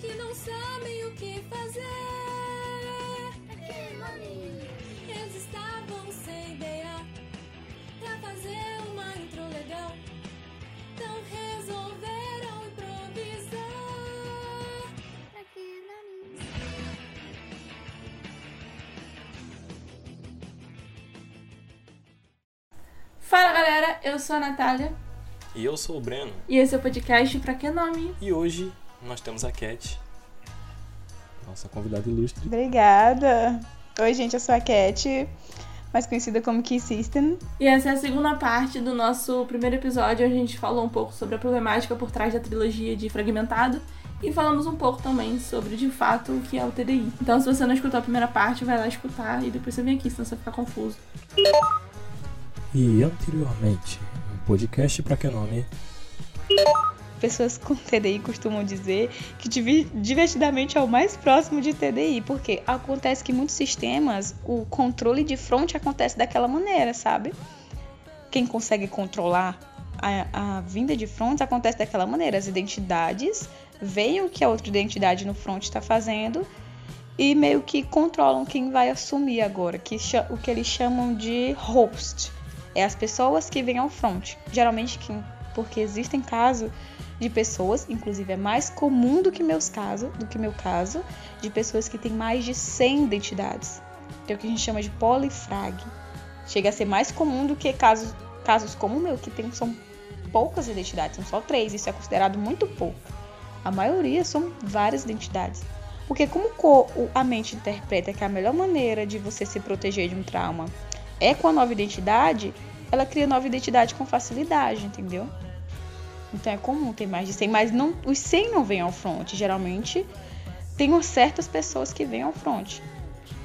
que não sabem o que fazer. Eles estavam sem ideia pra fazer uma intro legal. Então resolveram improvisar. Fala galera, eu sou a Natália E eu sou o Breno. e esse é o podcast Pra Que Nome? E hoje nós temos a Cat, nossa convidada ilustre. Obrigada. Oi, gente, eu sou a Cat, mais conhecida como Key System. E essa é a segunda parte do nosso primeiro episódio. A gente falou um pouco sobre a problemática por trás da trilogia de Fragmentado e falamos um pouco também sobre de fato o que é o TDI. Então, se você não escutou a primeira parte, vai lá escutar e depois você vem aqui, senão você vai ficar confuso. E anteriormente, um podcast pra que nome? Pessoas com TDI costumam dizer que divertidamente é o mais próximo de TDI, porque acontece que muitos sistemas o controle de front acontece daquela maneira, sabe? Quem consegue controlar a, a vinda de front acontece daquela maneira. As identidades veem o que a outra identidade no front está fazendo e meio que controlam quem vai assumir agora, que o que eles chamam de host. É as pessoas que vêm ao front. Geralmente, quem, porque existem casos de pessoas, inclusive é mais comum do que meus casos, do que meu caso, de pessoas que têm mais de 100 identidades. Que é o que a gente chama de polifrag. Chega a ser mais comum do que casos, casos como o meu, que tem, são poucas identidades, são só três. Isso é considerado muito pouco. A maioria são várias identidades. Porque como a mente interpreta que a melhor maneira de você se proteger de um trauma é com a nova identidade, ela cria nova identidade com facilidade, entendeu? Então é comum ter mais de 100, mas não, os 100 não vêm ao front. Geralmente tem certas pessoas que vêm ao front.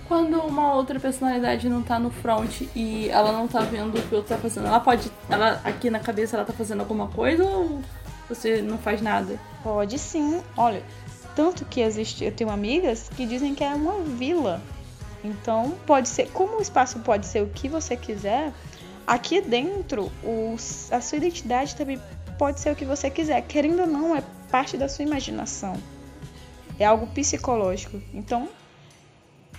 Quando uma outra personalidade não tá no front e ela não tá vendo o que o outro tá fazendo, ela pode. Ela, aqui na cabeça ela tá fazendo alguma coisa ou você não faz nada? Pode sim. Olha, tanto que existe, eu tenho amigas que dizem que é uma vila. Então, pode ser, como o espaço pode ser o que você quiser, aqui dentro os, a sua identidade também pode ser o que você quiser. Querendo ou não, é parte da sua imaginação. É algo psicológico. Então,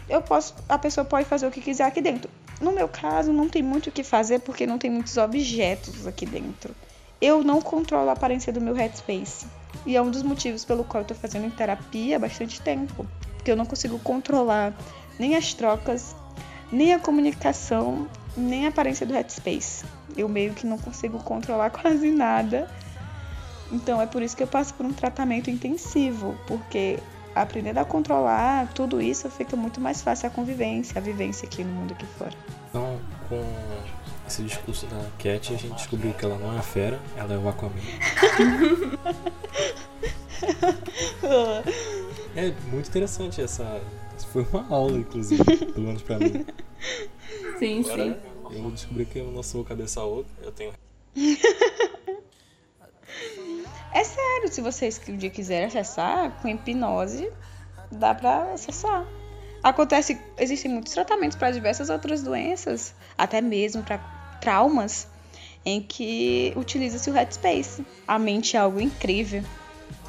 eu posso, a pessoa pode fazer o que quiser aqui dentro. No meu caso, não tem muito o que fazer porque não tem muitos objetos aqui dentro. Eu não controlo a aparência do meu headspace. E é um dos motivos pelo qual eu tô fazendo terapia há bastante tempo. Porque eu não consigo controlar nem as trocas, nem a comunicação, nem a aparência do headspace. Eu meio que não consigo controlar quase nada. Então é por isso que eu passo por um tratamento intensivo, porque aprendendo a controlar tudo isso fica muito mais fácil a convivência, a vivência aqui no mundo aqui fora. Então, com esse discurso da Cat, a gente descobriu que ela não é a fera, ela é o Aquaman. É muito interessante essa. Foi uma aula, inclusive, pelo menos pra mim. Sim, sim. Agora eu descobri que eu não sou cabeça oca, eu tenho. É sério, se vocês um dia quiserem acessar com hipnose, dá pra acessar. Acontece, existem muitos tratamentos para diversas outras doenças, até mesmo para traumas, em que utiliza-se o headspace. A mente é algo incrível.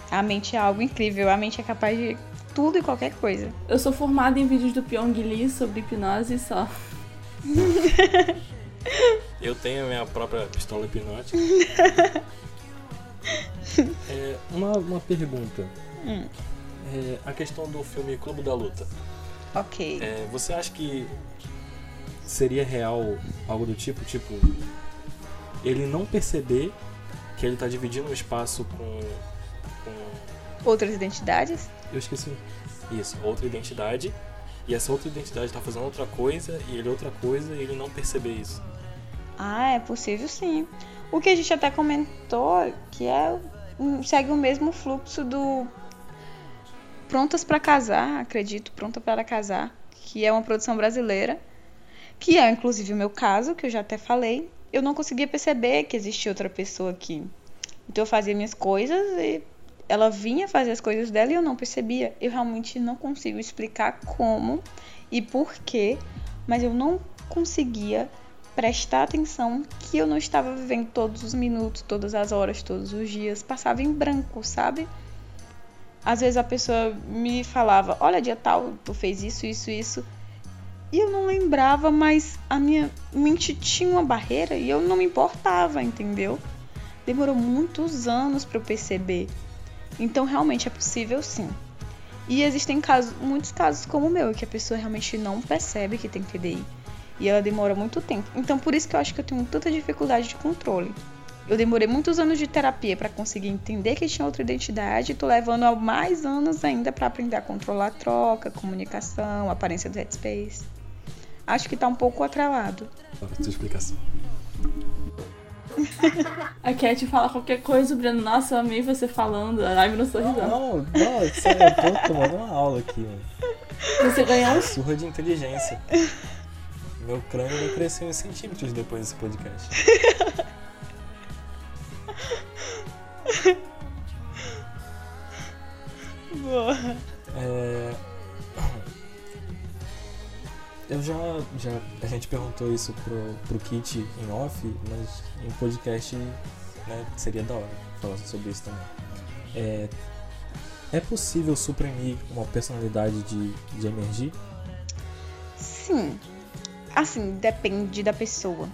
A mente é algo incrível. A mente é capaz de tudo e qualquer coisa. Eu sou formada em vídeos do Pyong Lee sobre hipnose só. Eu tenho a minha própria pistola hipnótica. É, uma, uma pergunta. Hum. É, a questão do filme Clube da Luta. Ok. É, você acha que seria real algo do tipo, tipo, ele não perceber que ele tá dividindo o espaço com, com Outras identidades? Eu esqueci isso, outra identidade, e essa outra identidade tá fazendo outra coisa e ele outra coisa e ele não perceber isso. Ah, é possível sim. O que a gente até comentou que é segue o mesmo fluxo do Prontas para Casar, acredito, Pronta para Casar, que é uma produção brasileira, que é inclusive o meu caso, que eu já até falei. Eu não conseguia perceber que existia outra pessoa aqui. Então eu fazia minhas coisas e ela vinha fazer as coisas dela e eu não percebia. Eu realmente não consigo explicar como e por quê, mas eu não conseguia prestar atenção que eu não estava vivendo todos os minutos, todas as horas, todos os dias. Passava em branco, sabe? às vezes a pessoa me falava: Olha, dia tal, tu fez isso, isso, isso. E eu não lembrava, mas a minha mente tinha uma barreira e eu não me importava, entendeu? Demorou muitos anos para eu perceber. Então, realmente é possível sim. E existem casos, muitos casos como o meu, que a pessoa realmente não percebe que tem TDI. E ela demora muito tempo. Então, por isso que eu acho que eu tenho tanta dificuldade de controle. Eu demorei muitos anos de terapia para conseguir entender que tinha outra identidade e tô levando mais anos ainda para aprender a controlar a troca, comunicação, a aparência do headspace. Acho que tá um pouco atrelado. Tua explicação. A Cat fala qualquer coisa, Breno. Nossa, eu amei você falando. A live no sorrisão. Não, não, sério, eu tô tomando uma aula aqui, mano. Você ganhou um. Surra de inteligência. Meu crânio não cresceu em centímetros depois desse podcast. Boa. É... Eu já, já. A gente perguntou isso pro, pro Kit em off, mas em podcast né, seria da hora falar sobre isso também. É, é possível suprimir uma personalidade de, de emergir? Sim. Assim, depende da pessoa.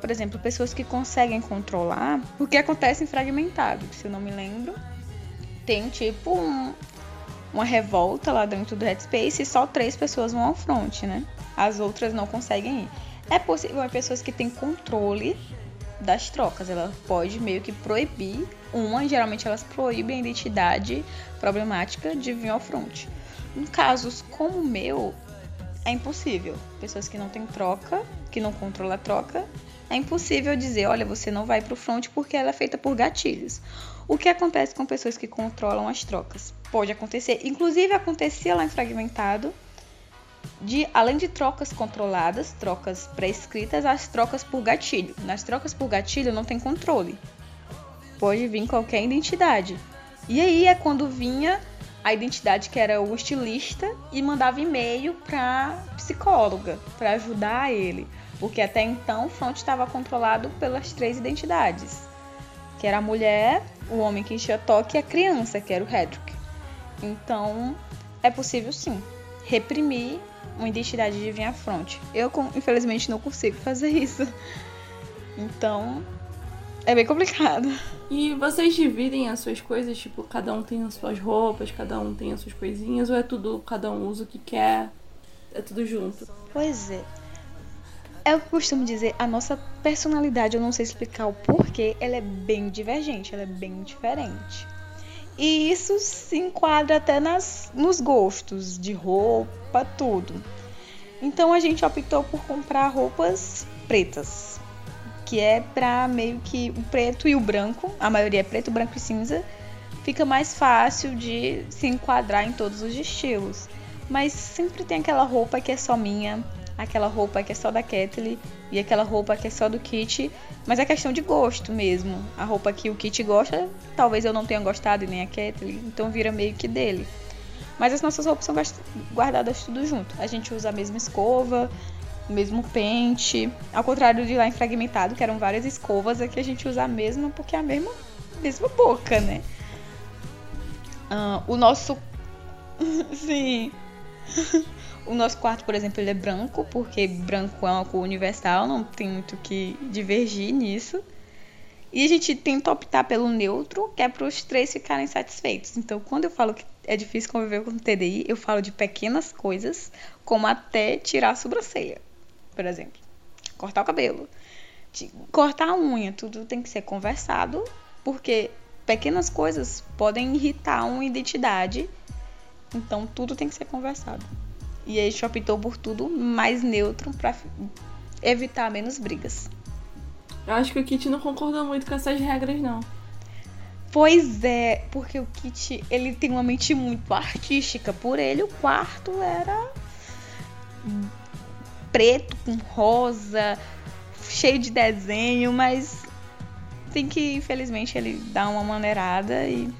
Por exemplo, pessoas que conseguem controlar, porque acontece em fragmentado, se eu não me lembro. Tem tipo um, uma revolta lá dentro do Headspace e só três pessoas vão ao front, né? As outras não conseguem ir. É possível em pessoas que têm controle das trocas. Ela pode meio que proibir uma, geralmente elas proíbem a identidade problemática de vir ao front. Em casos como o meu, é impossível. Pessoas que não têm troca, que não controlam a troca, é impossível dizer, olha, você não vai pro front porque ela é feita por gatilhos. O que acontece com pessoas que controlam as trocas? Pode acontecer, inclusive acontecia lá em Fragmentado, de além de trocas controladas, trocas pré-escritas, as trocas por gatilho. Nas trocas por gatilho não tem controle. Pode vir qualquer identidade. E aí é quando vinha a identidade que era o estilista e mandava e-mail para psicóloga para ajudar ele, porque até então o front estava controlado pelas três identidades, que era a mulher, o homem que enchia toque e a criança, que era o Hedrick. Então, é possível sim reprimir uma identidade de vir à frente. Eu, infelizmente, não consigo fazer isso. Então, é bem complicado. E vocês dividem as suas coisas? Tipo, cada um tem as suas roupas, cada um tem as suas coisinhas? Ou é tudo, cada um usa o que quer? É tudo junto? Pois é. É o que eu costumo dizer, a nossa personalidade, eu não sei explicar o porquê, ela é bem divergente, ela é bem diferente. E isso se enquadra até nas, nos gostos de roupa, tudo. Então a gente optou por comprar roupas pretas, que é pra meio que o preto e o branco, a maioria é preto, branco e cinza, fica mais fácil de se enquadrar em todos os estilos. Mas sempre tem aquela roupa que é só minha, aquela roupa que é só da Kathleen e aquela roupa que é só do Kit, mas é questão de gosto mesmo. A roupa que o Kit gosta, talvez eu não tenha gostado e nem a Kathleen, então vira meio que dele. Mas as nossas roupas são guardadas tudo junto. A gente usa a mesma escova, o mesmo pente. Ao contrário de lá em Fragmentado, que eram várias escovas, aqui a gente usa a mesma porque é a mesma, mesma boca, né? Uh, o nosso. Sim. O nosso quarto, por exemplo, ele é branco, porque branco é uma cor universal, não tem muito que divergir nisso. E a gente tenta optar pelo neutro, que é para os três ficarem satisfeitos. Então, quando eu falo que é difícil conviver com TDI, eu falo de pequenas coisas, como até tirar a sobrancelha, por exemplo. Cortar o cabelo, cortar a unha, tudo tem que ser conversado, porque pequenas coisas podem irritar uma identidade. Então, tudo tem que ser conversado. E a gente optou por tudo mais neutro para evitar menos brigas. Eu acho que o Kit não concordou muito com essas regras, não. Pois é, porque o Kit, ele tem uma mente muito artística. Por ele, o quarto era preto com rosa, cheio de desenho, mas tem que, infelizmente, ele dar uma maneirada e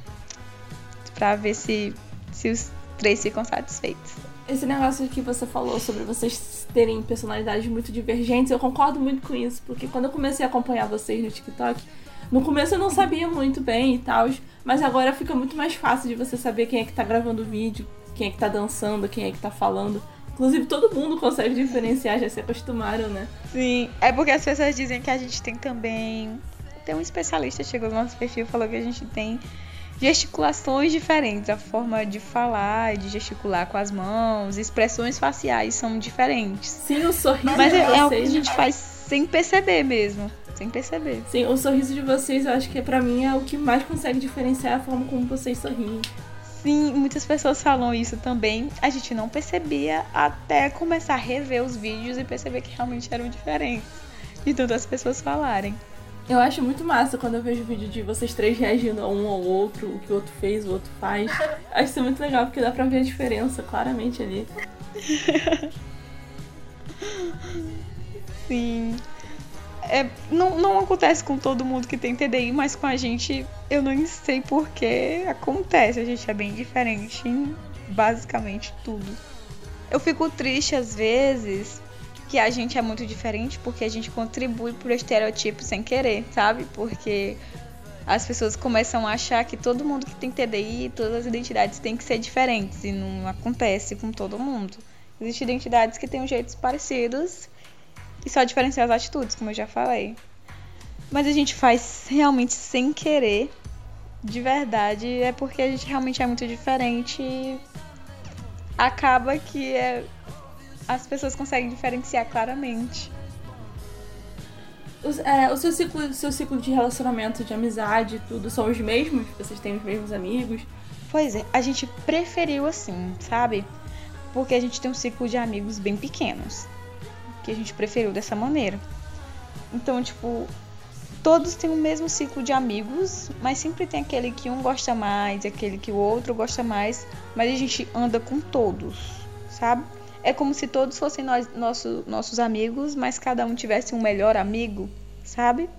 para ver se, se os três ficam satisfeitos. Esse negócio que você falou sobre vocês terem personalidades muito divergentes, eu concordo muito com isso, porque quando eu comecei a acompanhar vocês no TikTok, No começo eu não sabia muito bem e tal, mas agora fica muito mais fácil de você saber quem é que tá gravando o vídeo, quem é que tá dançando, quem é que tá falando. Inclusive, todo mundo consegue diferenciar, já se acostumaram, né? Sim, é porque as pessoas dizem que a gente tem também. Tem um especialista chegou no nosso perfil e falou que a gente tem gesticulações diferentes, a forma de falar, de gesticular com as mãos, expressões faciais são diferentes. Sim, o sorriso Mas é, é o que a gente faz sem perceber mesmo. Sem perceber. Sim, o sorriso de vocês eu acho que pra mim é o que mais consegue diferenciar a forma como vocês sorriem. Sim, muitas pessoas falam isso também. A gente não percebia até começar a rever os vídeos e perceber que realmente eram diferentes. De tantas pessoas falarem. Eu acho muito massa quando eu vejo vídeo de vocês três reagindo a um ao outro, o que o outro fez, o outro faz. Acho isso muito legal, porque dá pra ver a diferença claramente ali. Sim. É, não, não acontece com todo mundo que tem TDI, mas com a gente eu não sei porquê acontece. A gente é bem diferente em basicamente tudo. Eu fico triste às vezes que a gente é muito diferente porque a gente contribui pro estereotipo sem querer, sabe? Porque as pessoas começam a achar que todo mundo que tem TDI, todas as identidades têm que ser diferentes e não acontece com todo mundo. Existem identidades que têm jeitos parecidos e só diferenciar as atitudes, como eu já falei. Mas a gente faz realmente sem querer, de verdade, é porque a gente realmente é muito diferente e acaba que é, as pessoas conseguem diferenciar claramente. Os- é, o seu ciclo, o seu ciclo de relacionamento, de amizade tudo são os mesmos? Vocês têm os mesmos amigos? Pois é, a gente preferiu assim, sabe? Porque a gente tem um ciclo de amigos bem pequenos. Que a gente preferiu dessa maneira. Então, tipo, todos têm o mesmo ciclo de amigos, mas sempre tem aquele que um gosta mais, aquele que o outro gosta mais, mas a gente anda com todos, sabe? É como se todos fossem nós, nosso, nossos amigos, mas cada um tivesse um melhor amigo, sabe?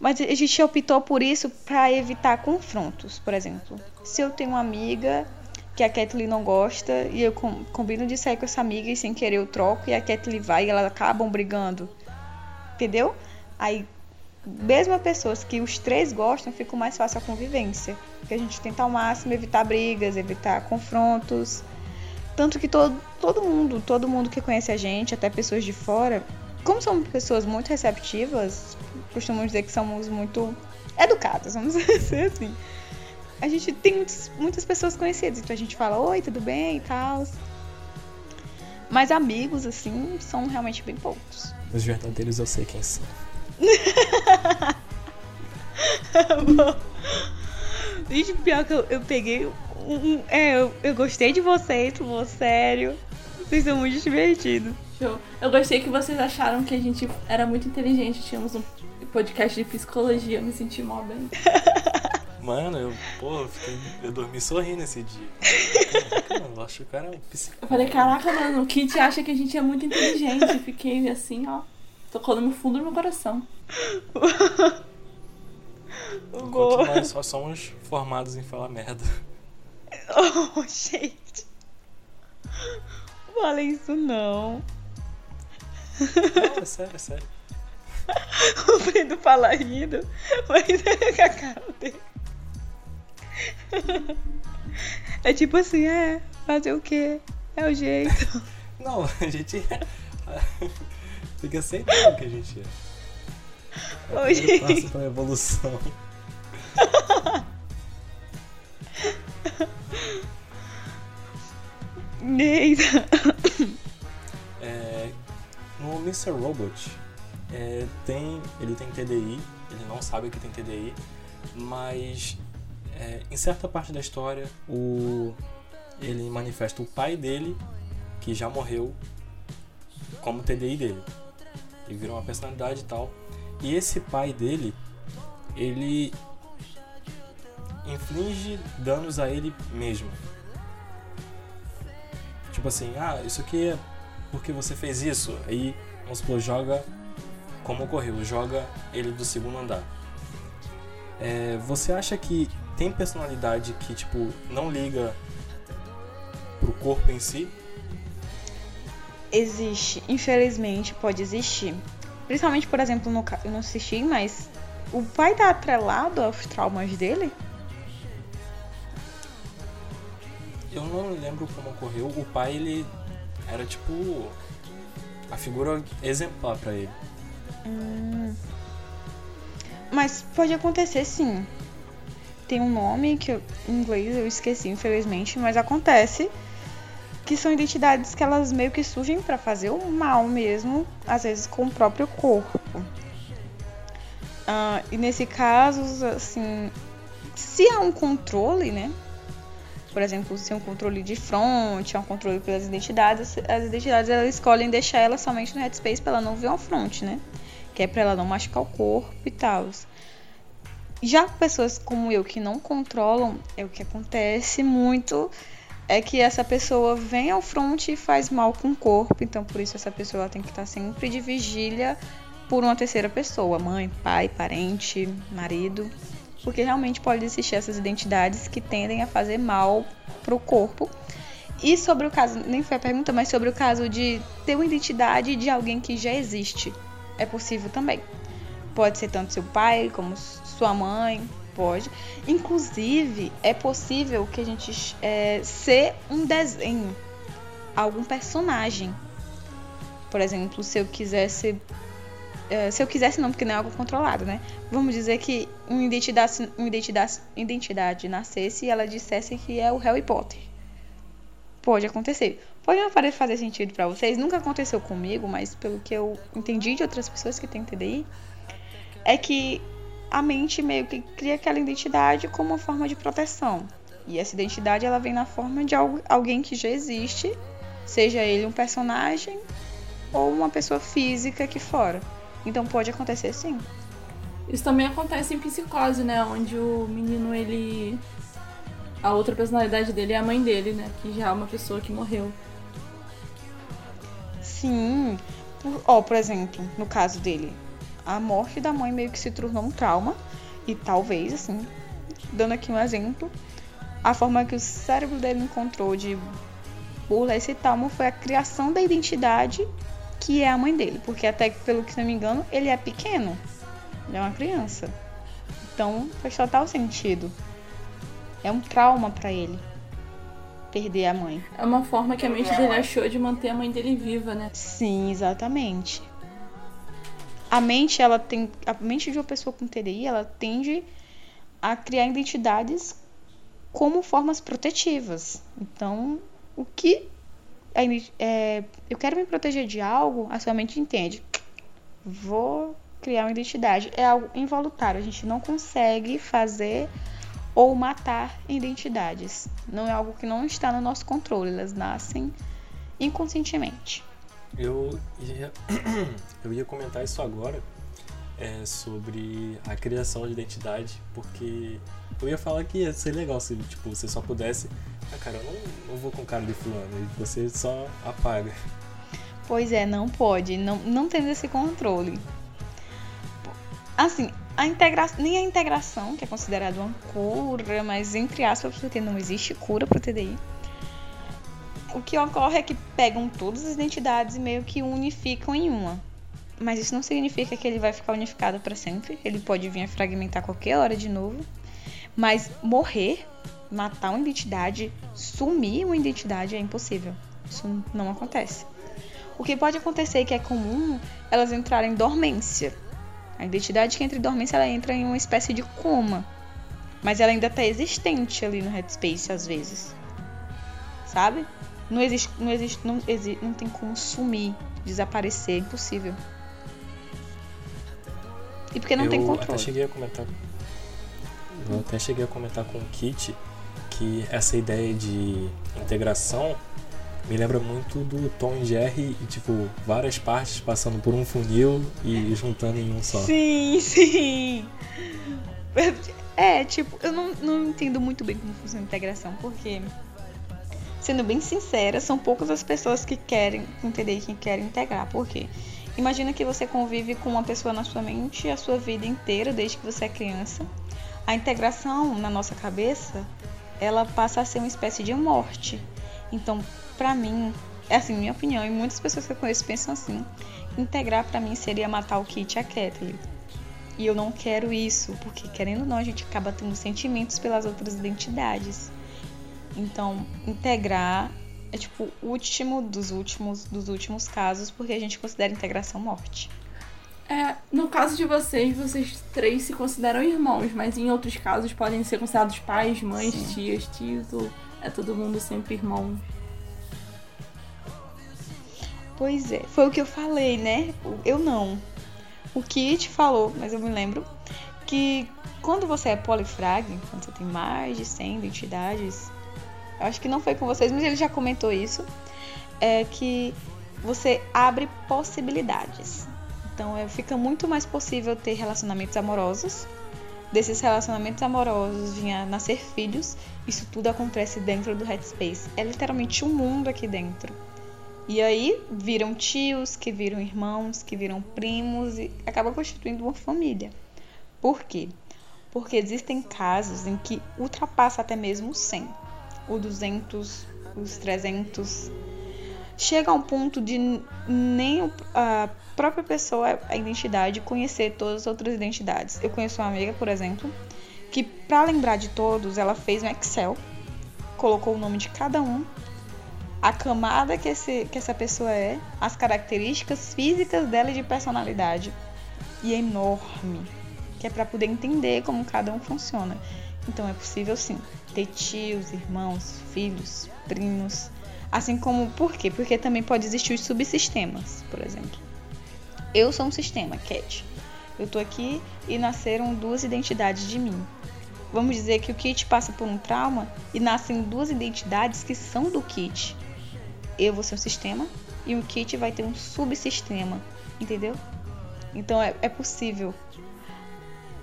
Mas a gente optou por isso para evitar confrontos, por exemplo. Se eu tenho uma amiga que a Kathleen não gosta e eu com- combino de sair com essa amiga e sem querer eu troco e a Kathleen vai e elas acabam brigando. Entendeu? Aí, mesmo pessoas que os três gostam, fica mais fácil a convivência. Porque a gente tenta ao máximo evitar brigas, evitar confrontos. Tanto que todo, todo mundo, todo mundo que conhece a gente, até pessoas de fora, como somos pessoas muito receptivas, costumamos dizer que somos muito educadas, vamos dizer assim. A gente tem muitos, muitas pessoas conhecidas, então a gente fala, oi, tudo bem e tal. Mas amigos, assim, são realmente bem poucos. Os verdadeiros eu sei quem são. Gente, pior que eu, eu peguei um. um- é, eu, eu gostei de vocês, pô, sério. Vocês são muito divertidos. Show. Eu gostei que vocês acharam que a gente era muito inteligente, tínhamos um podcast de psicologia, eu me senti mó bem. Mano, eu, pô, eu, fiquei, eu dormi sorrindo esse dia. Caraca, mano, eu acho que o cara é um Eu psicólogo. falei, caraca, mano, o Kit acha que a gente é muito inteligente. Fiquei assim, ó, tocou no fundo do meu coração. Enquanto nós só somos formados em falar merda. Oh, gente. Não Fala isso não. Não, é sério, é sério. O Brendo fala rindo, mas é com a cara dele. É tipo assim, é, fazer o quê? É o jeito. Não, a gente tem que aceitar o que a gente é. É o gente. passo pra evolução. Eita. É, no Mr. Robot, é, tem, ele tem TDI, ele não sabe que tem TDI, mas é, em certa parte da história o, ele manifesta o pai dele, que já morreu, como TDI dele. Ele vira uma personalidade e tal. E esse pai dele, ele inflige danos a ele mesmo. Tipo assim, ah, isso aqui é porque você fez isso. Aí, vamos supor, joga como ocorreu, joga ele do segundo andar. É, você acha que tem personalidade que, tipo, não liga pro corpo em si? Existe, infelizmente pode existir. Principalmente, por exemplo, no eu não assisti, mas o pai tá atrelado aos traumas dele? Eu não lembro como ocorreu. O pai, ele era tipo a figura exemplar pra ele. Mas pode acontecer sim. Tem um nome que eu, em inglês eu esqueci, infelizmente, mas acontece que são identidades que elas meio que surgem pra fazer o mal mesmo, às vezes com o próprio corpo. Ah, e nesse caso, assim, se há um controle, né? Por exemplo, se é um controle de front, é um controle pelas identidades, as identidades elas escolhem deixar ela somente no headspace pra ela não ver uma front, né? Que é pra ela não machucar o corpo e tal. Já pessoas como eu que não controlam, é o que acontece muito é que essa pessoa vem ao front e faz mal com o corpo, então por isso essa pessoa tem que estar sempre de vigília por uma terceira pessoa, mãe, pai, parente, marido, porque realmente pode existir essas identidades que tendem a fazer mal pro corpo. E sobre o caso, nem foi a pergunta, mas sobre o caso de ter uma identidade de alguém que já existe, é possível também. Pode ser tanto seu pai como sua mãe, pode. Inclusive, é possível que a gente é, ser um desenho, algum personagem. Por exemplo, se eu quisesse. é, se eu quisesse não, porque não é algo controlado, né? Vamos dizer que uma identidade, uma identidade, identidade nascesse e ela dissesse que é o Harry Potter. Pode acontecer. Pode não parecer fazer sentido pra vocês, nunca aconteceu comigo, mas pelo que eu entendi de outras pessoas que têm TDI, é que a mente meio que cria aquela identidade como uma forma de proteção. E essa identidade ela vem na forma de alguém que já existe, seja ele um personagem ou uma pessoa física aqui fora. Então pode acontecer sim. Isso também acontece em psicose, né? Onde o menino, ele. A outra personalidade dele é a mãe dele, né? Que já é uma pessoa que morreu. Sim. Ó, por exemplo, no caso dele, a morte da mãe meio que se tornou um trauma. E talvez, assim, dando aqui um exemplo, a forma que o cérebro dele encontrou de burlar esse trauma foi a criação da identidade que é a mãe dele. Porque até pelo que não me engano, ele é pequeno. Ele é uma criança. Então faz total sentido. É um trauma pra ele perder a mãe. É uma forma que a mente dele achou de manter a mãe dele viva, né? Sim, exatamente. A mente, ela tem. A mente de uma pessoa com TDI, ela tende a criar identidades como formas protetivas. Então, o que. é, eu quero me proteger de algo, a sua mente entende. Vou criar uma identidade. É algo involuntário. A gente não consegue fazer ou matar identidades. Não é algo que não está no nosso controle. Elas nascem inconscientemente. Eu ia, eu ia comentar isso agora é, sobre a criação de identidade, porque eu ia falar que ia ser legal se tipo, você só pudesse. Ah, cara, eu não, não vou com cara de fulano, e você só apaga. Pois é, não pode, não, não temos esse controle. Assim, a integração, nem a integração, que é considerada uma cura, mas entre aspas, porque não existe cura para o TDI. O que ocorre é que pegam todas as identidades e meio que unificam em uma. Mas isso não significa que ele vai ficar unificado para sempre. Ele pode vir a fragmentar qualquer hora de novo. Mas morrer, matar uma identidade, sumir uma identidade é impossível. Isso não acontece. O que pode acontecer que é comum elas entrarem em dormência. A identidade que entra em dormência ela entra em uma espécie de coma. Mas ela ainda está existente ali no headspace às vezes. Sabe? Não existe, não existe, não, exi, não tem como sumir, desaparecer, é impossível. E porque não eu tem até controle. cheguei a comentar. Eu até cheguei a comentar com o Kit que essa ideia de integração me lembra muito do Tom e Jerry e tipo várias partes passando por um funil e juntando em um só. Sim, sim. É, tipo, eu não, não entendo muito bem como funciona a integração, porque, sendo bem sincera, são poucas as pessoas que querem entender que querem integrar. Por quê? Imagina que você convive com uma pessoa na sua mente a sua vida inteira, desde que você é criança. A integração na nossa cabeça, ela passa a ser uma espécie de morte. Então, pra mim, é assim, minha opinião, e muitas pessoas que eu conheço pensam assim, integrar pra mim seria matar o Kit e a Kathleen. E eu não quero isso, porque querendo ou não, a gente acaba tendo sentimentos pelas outras identidades. Então, integrar é tipo o último dos últimos dos últimos casos, porque a gente considera integração morte. É, no caso de vocês, vocês três se consideram irmãos, mas em outros casos podem ser considerados pais, mães, Sim. tias, tios, ou é todo mundo sempre irmão. Pois é, foi o que eu falei, né? Eu não. O Kit falou, mas eu me lembro que quando você é polifrag, quando você tem mais de 100 identidades, eu acho que não foi com vocês, mas ele já comentou isso, é que você abre possibilidades. Então é, fica muito mais possível ter relacionamentos amorosos. Desses relacionamentos amorosos vinha nascer filhos. Isso tudo acontece dentro do Headspace. É literalmente um mundo aqui dentro. E aí viram tios, que viram irmãos, que viram primos e acaba constituindo uma família. Por quê? Porque existem casos em que ultrapassa até mesmo o 100, o 200, os 300. Chega a um ponto de nem a própria pessoa, a identidade, conhecer todas as outras identidades. Eu conheço uma amiga, por exemplo, que para lembrar de todos, ela fez um Excel, colocou o nome de cada um a camada que, esse, que essa pessoa é, as características físicas dela e de personalidade. E é enorme, que é para poder entender como cada um funciona. Então é possível sim ter tios, irmãos, filhos, primos. Assim como, por quê? Porque também pode existir os subsistemas, por exemplo. Eu sou um sistema, Cat. Eu tô aqui e nasceram duas identidades de mim. Vamos dizer que o Kit passa por um trauma e nascem duas identidades que são do Kit eu vou ser um sistema e o kit vai ter um subsistema, entendeu? Então é, é possível.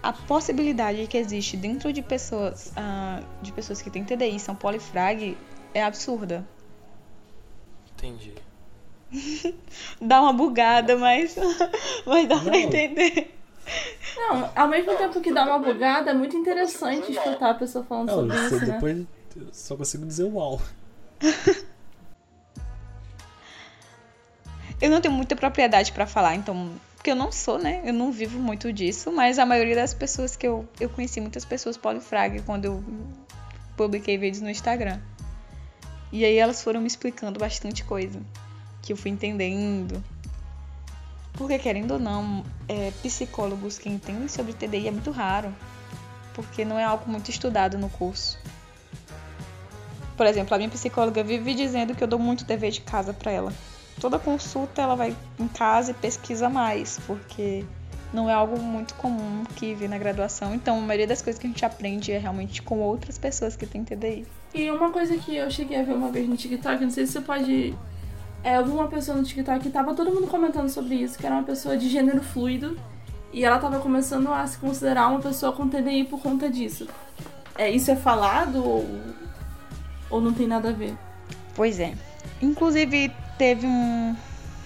A possibilidade que existe dentro de pessoas, ah, de pessoas que têm TDI são polifrag é absurda. Entendi. Dá uma bugada, mas, mas dá pra Não. entender. Não, ao mesmo tempo que dá uma bugada, é muito interessante escutar a pessoa falando Não, sobre isso, né? depois eu só consigo dizer uau. Eu não tenho muita propriedade pra falar, então. Porque eu não sou, né? Eu não vivo muito disso, mas a maioria das pessoas que eu. Eu conheci muitas pessoas polifrag quando eu publiquei vídeos no Instagram. E aí elas foram me explicando bastante coisa. Que eu fui entendendo. Porque, querendo ou não, é, psicólogos que entendem sobre TDI é muito raro. Porque não é algo muito estudado no curso. Por exemplo, a minha psicóloga vive dizendo que eu dou muito dever de casa pra ela toda consulta ela vai em casa e pesquisa mais, porque não é algo muito comum que vê na graduação. Então, a maioria das coisas que a gente aprende é realmente com outras pessoas que têm TDI. E uma coisa que eu cheguei a ver uma vez no TikTok, não sei se você pode. É, eu vi uma pessoa no TikTok que tava todo mundo comentando sobre isso, que era uma pessoa de gênero fluido. E ela tava começando a se considerar uma pessoa com TDI por conta disso. É, isso é falado ou, ou não tem nada a ver? Pois é. Inclusive, teve um,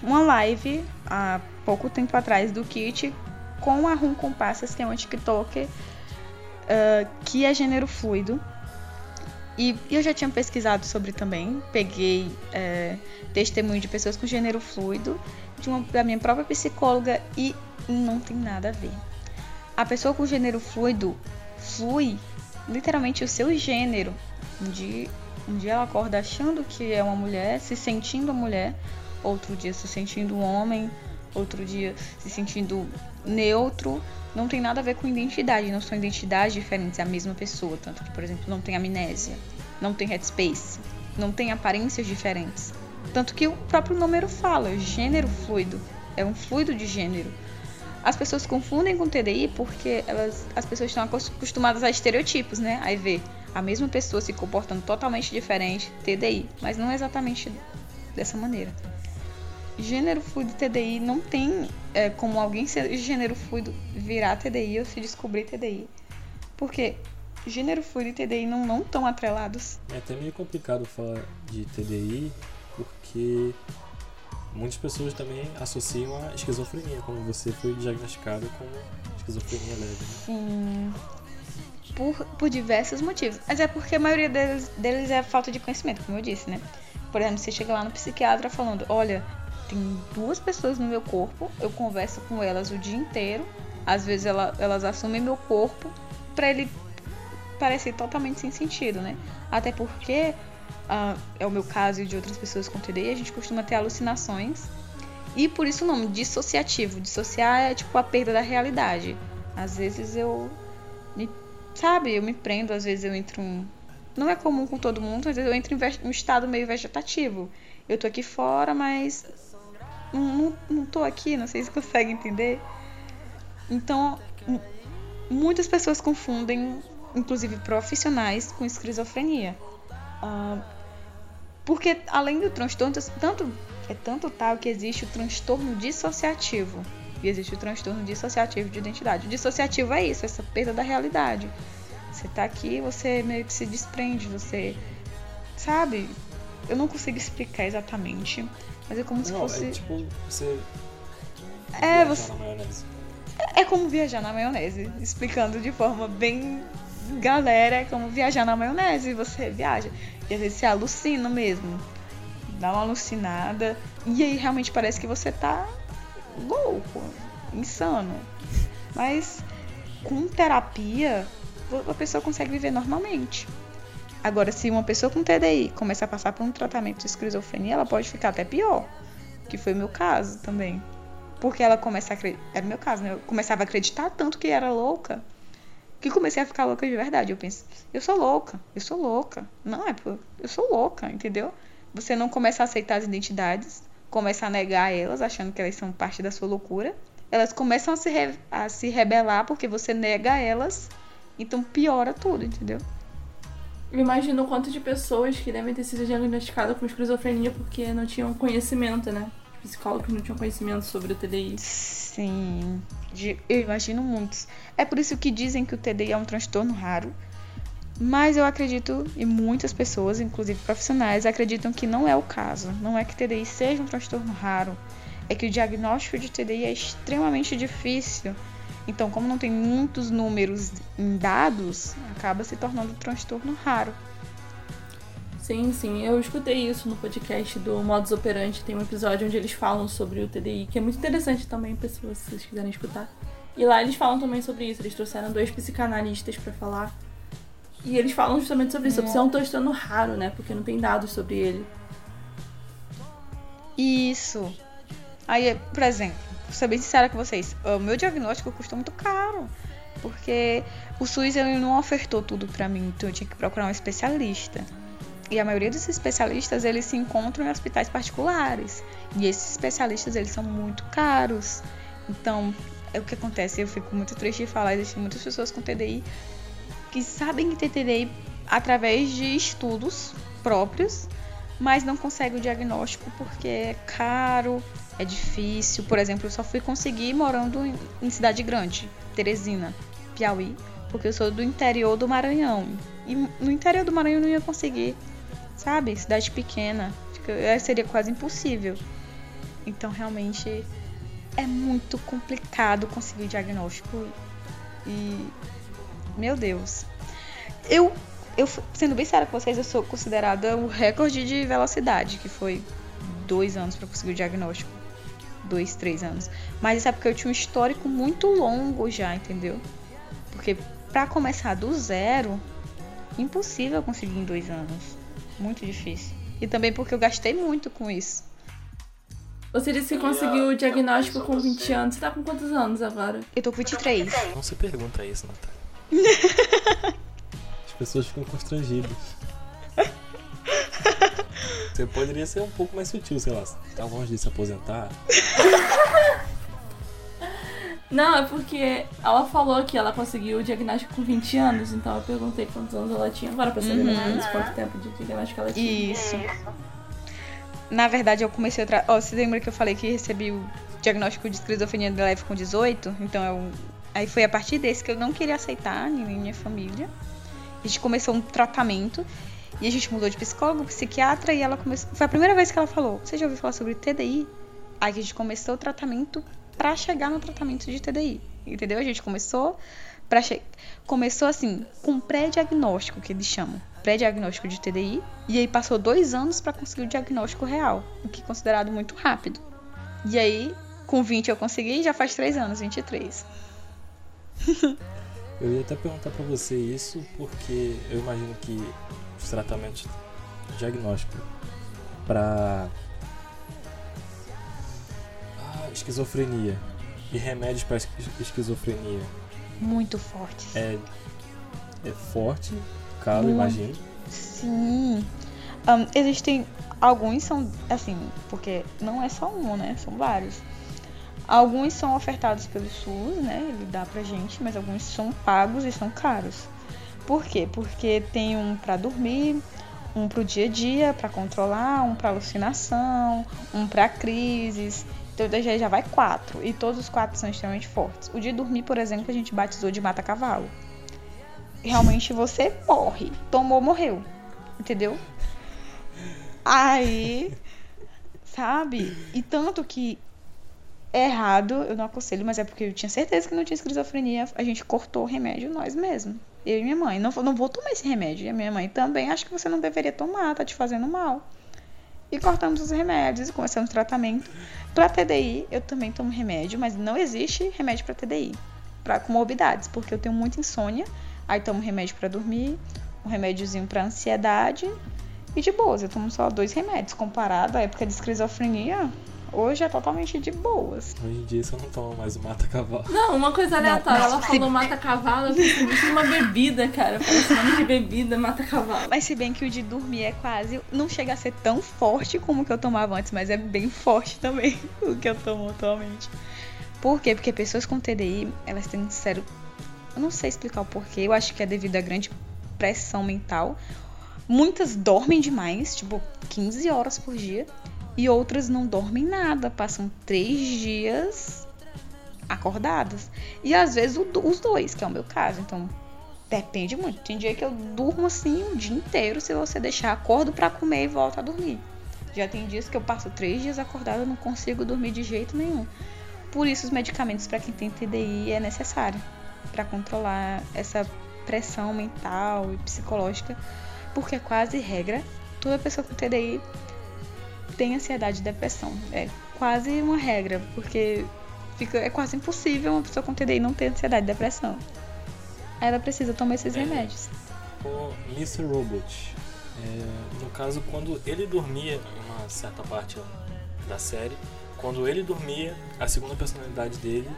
uma live há pouco tempo atrás do Kit com a Rum Compassas, que é uma TikToker ah, que é gênero fluido. E eu já tinha pesquisado sobre também, peguei é, testemunho de pessoas com gênero fluido, de uma, da minha própria psicóloga, e não tem nada a ver. A pessoa com gênero fluido flui literalmente o seu gênero. Um dia, um dia ela acorda achando que é uma mulher, se sentindo mulher, outro dia se sentindo homem, outro dia se sentindo neutro. Não tem nada a ver com identidade, não são identidades diferentes, é a mesma pessoa. Tanto que, por exemplo, não tem amnésia, não tem headspace, não tem aparências diferentes. Tanto que o próprio número fala, gênero fluido, é um fluido de gênero. As pessoas confundem com TDI porque elas, as pessoas estão acostumadas a estereotipos, né? Aí vê a mesma pessoa se comportando totalmente diferente, TDI, mas não exatamente dessa maneira. Gênero fluido e TDI não tem é, como alguém ser gênero fluido virar TDI ou se descobrir TDI. Porque gênero fluido e TDI não não estão atrelados. É até meio complicado falar de TDI porque muitas pessoas também associam a esquizofrenia, como você foi diagnosticado com esquizofrenia leve. Né? Sim. Por, por diversos motivos. Mas é porque a maioria deles, deles é falta de conhecimento, como eu disse, né? Por exemplo, você chega lá no psiquiatra falando, olha, tem duas pessoas no meu corpo, eu converso com elas o dia inteiro Às vezes ela, elas assumem meu corpo pra ele parecer totalmente sem sentido, né? Até porque ah, é o meu caso e de outras pessoas com TDI, a gente costuma ter alucinações. E por isso o nome, dissociativo. Dissociar é tipo a perda da realidade. Às vezes eu me, sabe, eu me prendo, às vezes eu entro um não é comum com todo mundo, às vezes eu entro em um estado meio vegetativo. Eu tô aqui fora, mas não, não, tô aqui, não sei se consegue entender. Então, muitas pessoas confundem, inclusive profissionais, com esquizofrenia. Uh, porque além do transtorno, tanto, é tanto tal que existe o transtorno dissociativo. E existe o transtorno dissociativo de identidade. O dissociativo é isso, essa perda da realidade. Você tá aqui, você meio que se desprende, você. Sabe? Eu não consigo explicar exatamente. Mas é como não, se fosse. É tipo, você. É, você. É como viajar na maionese. Explicando de forma bem galera, é como viajar na maionese. Você viaja. E às vezes você alucina mesmo. Dá uma alucinada. E aí realmente parece que você tá louco, insano. Mas com terapia, a pessoa consegue viver normalmente. Agora, se uma pessoa com TDI começar a passar por um tratamento de esquizofrenia, ela pode ficar até pior. Que foi o meu caso também. Porque ela começa a acreditar. Era o meu caso, né? Eu começava a acreditar tanto que era louca. Que comecei a ficar louca de verdade. Eu penso, eu sou louca, eu sou louca. Não, é eu sou louca, entendeu? Você não começa a aceitar as identidades, começa a negar elas, achando que elas são parte da sua loucura. Elas começam a se, re... a se rebelar porque você nega elas. Então piora tudo, entendeu? Imagino o quanto de pessoas que devem ter sido diagnosticadas com esquizofrenia porque não tinham conhecimento, né? Psicólogos não tinham conhecimento sobre o TDI. Sim, eu imagino muitos. É por isso que dizem que o TDI é um transtorno raro. Mas eu acredito, e muitas pessoas, inclusive profissionais, acreditam que não é o caso. Não é que TDI seja um transtorno raro. É que o diagnóstico de TDI é extremamente difícil então, como não tem muitos números em dados, acaba se tornando um transtorno raro. Sim, sim. Eu escutei isso no podcast do Modus Operandi. Tem um episódio onde eles falam sobre o TDI, que é muito interessante também, pessoas, se vocês quiserem escutar. E lá eles falam também sobre isso. Eles trouxeram dois psicanalistas para falar. E eles falam justamente sobre isso. Sobre é um transtorno raro, né? Porque não tem dados sobre ele. Isso. Aí, por exemplo, vou ser bem sincera com vocês, o meu diagnóstico custou muito caro. Porque o SUS ele não ofertou tudo para mim, então eu tinha que procurar um especialista. E a maioria dos especialistas, eles se encontram em hospitais particulares. E esses especialistas, eles são muito caros. Então, é o que acontece. Eu fico muito triste de falar. Existem muitas pessoas com TDI que sabem que tem TDI através de estudos próprios, mas não conseguem o diagnóstico porque é caro, é difícil. Por exemplo, eu só fui conseguir morando em cidade grande, Teresina, Piauí, porque eu sou do interior do Maranhão. E no interior do Maranhão eu não ia conseguir, sabe? Cidade pequena. Seria quase impossível. Então, realmente, é muito complicado conseguir o diagnóstico. E. Meu Deus. Eu, eu, sendo bem séria com vocês, eu sou considerada o recorde de velocidade, que foi dois anos para conseguir o diagnóstico dois, três anos. Mas isso é porque eu tinha um histórico muito longo já, entendeu? Porque para começar do zero, impossível conseguir em dois anos. Muito difícil. E também porque eu gastei muito com isso. Você disse que conseguiu o diagnóstico com 20 anos. Você tá com quantos anos agora? Eu tô com 23. Não se pergunta isso, Natália. As pessoas ficam constrangidas. Você poderia ser um pouco mais sutil, sei lá, tá longe de se aposentar. Não, é porque ela falou que ela conseguiu o diagnóstico com 20 anos, então eu perguntei quantos anos ela tinha agora pra saber uhum. mais ou menos quanto tempo de diagnóstico ela tinha. Isso. Na verdade, eu comecei a. Tra... Oh, você lembra que eu falei que recebi o diagnóstico de esquizofrenia de leve com 18? Então eu. Aí foi a partir desse que eu não queria aceitar, nem minha família. A gente começou um tratamento e a gente mudou de psicólogo, psiquiatra, e ela começou. Foi a primeira vez que ela falou: Você já ouviu falar sobre TDI? Aí a gente começou o tratamento para chegar no tratamento de TDI. Entendeu? A gente começou para che... começou assim, com pré-diagnóstico, que eles chamam. Pré-diagnóstico de TDI. E aí passou dois anos para conseguir o diagnóstico real, o que é considerado muito rápido. E aí, com 20 eu consegui, já faz três anos, 23. Eu ia até perguntar pra você isso porque eu imagino que os tratamentos diagnósticos pra ah, esquizofrenia e remédios pra esqui- esquizofrenia Muito forte. é, é forte, caro, Muito. imagino. Sim. Ahn, existem alguns são assim, porque não é só um, né? São vários. Alguns são ofertados pelo SUS, né? Ele dá pra gente, mas alguns são pagos e são caros. Por quê? Porque tem um pra dormir, um pro dia a dia, pra controlar, um pra alucinação, um pra crises. Então daí já vai quatro. E todos os quatro são extremamente fortes. O de dormir, por exemplo, a gente batizou de mata-cavalo. Realmente você morre. Tomou, morreu. Entendeu? Aí, sabe? E tanto que errado, eu não aconselho, mas é porque eu tinha certeza que não tinha esquizofrenia. A gente cortou o remédio nós mesmos. Eu e minha mãe. Não, não vou tomar esse remédio. E a minha mãe também acha que você não deveria tomar, tá te fazendo mal. E cortamos os remédios e começamos o tratamento. Pra TDI, eu também tomo remédio, mas não existe remédio pra TDI. Pra comorbidades, porque eu tenho muita insônia. Aí tomo remédio pra dormir, um remédiozinho pra ansiedade. E de boas, eu tomo só dois remédios. Comparado à época de esquizofrenia, hoje é totalmente de boas. Hoje em dia você não toma mais o mata-cavalo. Não, uma coisa aleatória. mas Ela se- falou mata-cavalo, eu pensei isso numa bebida, cara. Parece nome de bebida, mata-cavalo. Mas se bem que o de dormir é quase. Não chega a ser tão forte como o que eu tomava antes, mas é bem forte também o que eu tomo atualmente. Por quê? Porque pessoas com TDI, elas têm sério. Eu não sei explicar o porquê, eu acho que é devido à grande pressão mental. Muitas dormem demais, tipo 15 horas por dia, e outras não dormem nada, passam três dias acordadas. E às vezes o os dois, que é o meu caso. Então Depende muito. Tem dia que eu durmo assim o dia inteiro se você deixar acordo pra comer e volta a dormir. Já tem dias que eu passo três dias acordada e não consigo dormir de jeito nenhum. Por isso os medicamentos para quem tem TDI é necessário para controlar essa pressão mental e psicológica, porque é quase regra toda pessoa com TDI tem ansiedade e depressão. É quase uma regra, porque fica, é quase impossível uma pessoa com TDI não ter ansiedade e depressão. Aí ela precisa tomar esses É. remédios. O Mr. Robot. é, no caso, quando ele dormia, em uma certa parte da série, quando ele dormia, a segunda personalidade dele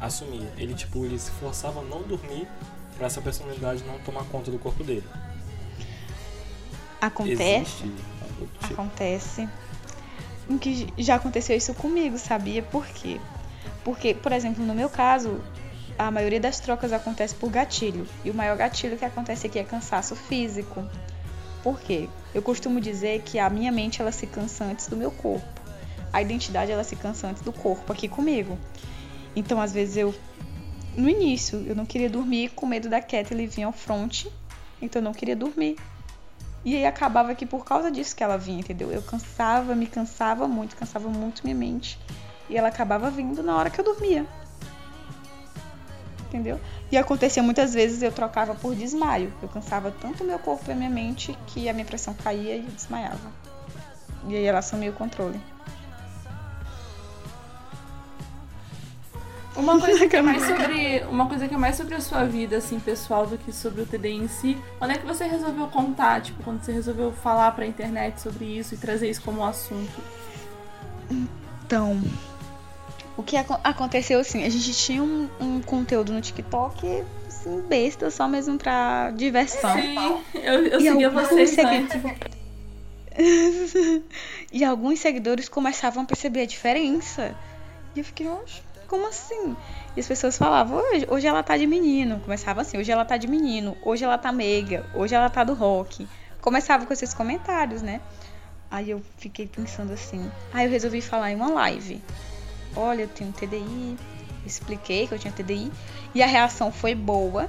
assumia. Ele, tipo, ele se forçava a não dormir pra essa personalidade não tomar conta do corpo dele. Acontece. Existe. Acontece. Em que já aconteceu isso comigo, sabia? Por quê? Porque, por exemplo, no meu caso, a maioria das trocas acontece por gatilho. E o maior gatilho que acontece aqui é cansaço físico. Por quê? Eu costumo dizer que a minha mente ela se cansa antes do meu corpo. A identidade ela se cansa antes do corpo aqui comigo. Então, às vezes eu no início, eu não queria dormir com medo da Kathleen vir ao front, então eu não queria dormir. E aí acabava que por causa disso que ela vinha, entendeu? Eu cansava, me cansava muito, cansava muito minha mente. E ela acabava vindo na hora que eu dormia. Entendeu? E acontecia muitas vezes eu trocava por desmaio. Eu cansava tanto meu corpo e minha mente que a minha pressão caía e eu desmaiava. E aí ela assumiu o controle. Uma coisa que é mais sobre. Uma coisa que é mais sobre a sua vida, assim, pessoal, do que sobre o TDI em si. Quando é que você resolveu contar? Tipo, quando você resolveu falar pra internet sobre isso e trazer isso como assunto? Então, o que aco- aconteceu assim, a gente tinha um, um conteúdo no TikTok, assim, besta, só mesmo pra diversão. Sim, eu, eu E seguia vocês segui- antes. e alguns seguidores começavam a perceber a diferença. E eu fiquei, "Oxe, como assim? E as pessoas falavam, hoje, hoje ela tá de menino. Começava assim, hoje ela tá de menino, hoje ela tá meiga, hoje ela tá do rock. Começava com esses comentários, né? Aí eu fiquei pensando assim. Aí eu resolvi falar em uma live. Olha, eu tenho TDI. Expliquei que eu tinha TDI. E a reação foi boa.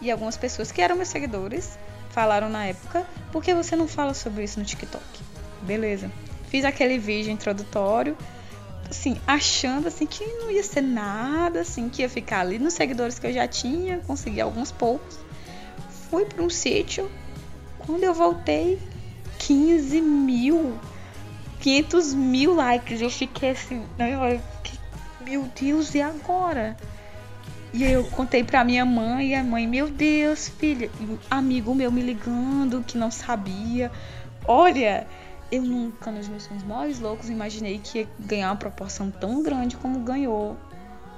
E algumas pessoas que eram meus seguidores falaram na época: por que você não fala sobre isso no TikTok? Beleza. Fiz aquele vídeo introdutório, assim, achando assim que não ia ser nada, assim, que ia ficar ali nos seguidores que eu já tinha, consegui alguns poucos. Fui para um sítio. Quando eu voltei, 15 mil, 500 mil likes. Eu fiquei assim, fiquei, meu Deus, e agora? E eu contei pra minha mãe e a mãe, meu Deus, filha, um amigo meu me ligando que não sabia. Olha, eu nunca nos meus sonhos mais loucos imaginei que ia ganhar uma proporção tão grande como ganhou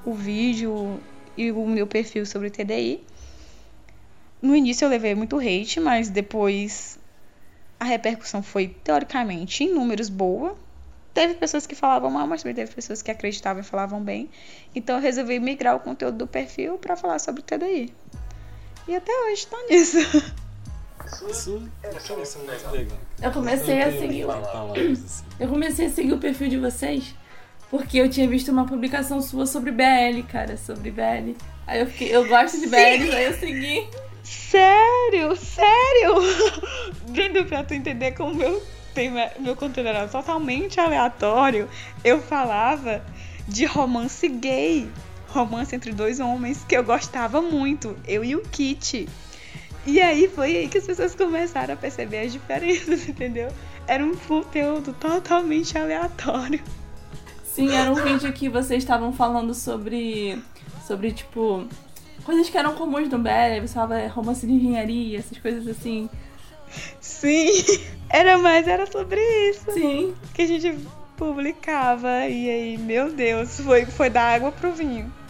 o vídeo e o meu perfil sobre TDI. No início eu levei muito hate, mas depois a repercussão foi teoricamente em números boa. Teve pessoas que falavam mal, mas também teve pessoas que acreditavam e falavam bem. Então eu resolvi migrar o conteúdo do perfil para falar sobre TDI. E até hoje tá nisso. Isso, isso é muito legal. Eu comecei a seguir. Assim. Eu comecei a seguir o perfil de vocês porque eu tinha visto uma publicação sua sobre BL, cara, sobre BL. Aí eu fiquei, eu gosto de BL, aí eu segui. Sério? Sério? Vendo pra tu entender como meu, tema, meu conteúdo era totalmente aleatório, eu falava de romance gay. Romance entre dois homens que eu gostava muito, eu e o Kit. E aí foi aí que as pessoas começaram a perceber as diferenças, entendeu? Era um conteúdo totalmente aleatório. Sim, era um vídeo que vocês estavam falando sobre. Sobre, tipo. Coisas que eram comuns no BL, você falava é, romance de engenharia, essas coisas assim. Sim, era mais, era sobre isso Sim. que a gente publicava. E aí, meu Deus, foi, foi da água pro vinho.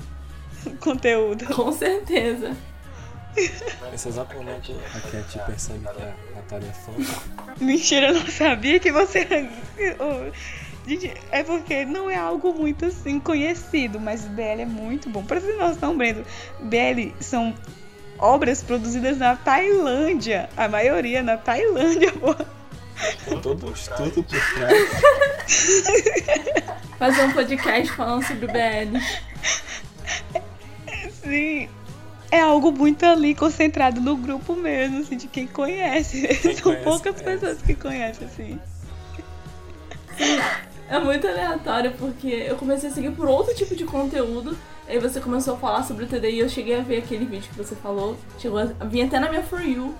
O conteúdo. Com certeza. Nesse exato momento, a Cat percebe que a Natália é fã. Mentira, eu não sabia que você. Gente, é porque não é algo muito assim conhecido, mas o BL é muito bom. Pra vocês noção, Brendo, BL são obras produzidas na Tailândia. A maioria na Tailândia, pô. Todo estudo por trás. Fazer um podcast falando sobre BL. Sim. É algo muito ali concentrado no grupo mesmo, assim, de quem conhece. Quem São conhece, poucas conhece. pessoas que conhecem, assim. É muito aleatório porque eu comecei a seguir por outro tipo de conteúdo. Aí você começou a falar sobre o TDI eu cheguei a ver aquele vídeo que você falou. Chegou a... Vinha até na minha For You,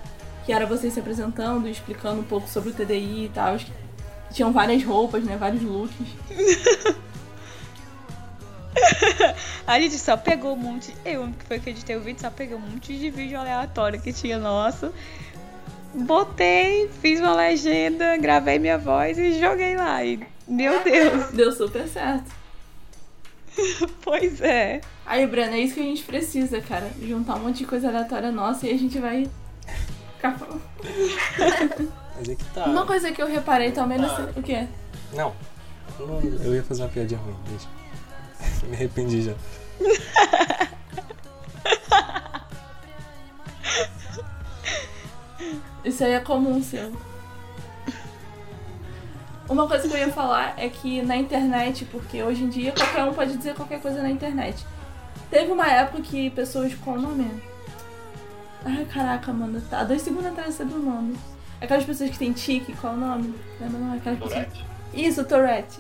que era vocês se apresentando e explicando um pouco sobre o TDI e tal. Tinham várias roupas, né? Vários looks. A gente só pegou um monte. Eu, que foi que editei o vídeo, só peguei um monte de vídeo aleatório que tinha nosso. Botei, fiz uma legenda, gravei minha voz e joguei lá. E, meu Deus, Deu super certo. pois é. Aí, Breno, é isso que a gente precisa, cara. Juntar um monte de coisa aleatória nossa e a gente vai ficar falando. Mas é que tá. Uma coisa que eu reparei também nesse. O quê? Não. Não, Eu ia fazer uma piadinha ruim, deixa. Me arrependi já. Isso aí é comum seu. Uma coisa que eu ia falar é que na internet, porque hoje em dia qualquer um pode dizer qualquer coisa na internet. Teve uma época que pessoas com o nome. Ai, caraca, mano, tá. Dois segundos atrás você do nome. Aquelas pessoas que tem tique, qual o nome? Lembra não? Aquelas pessoas... Isso, Tourette.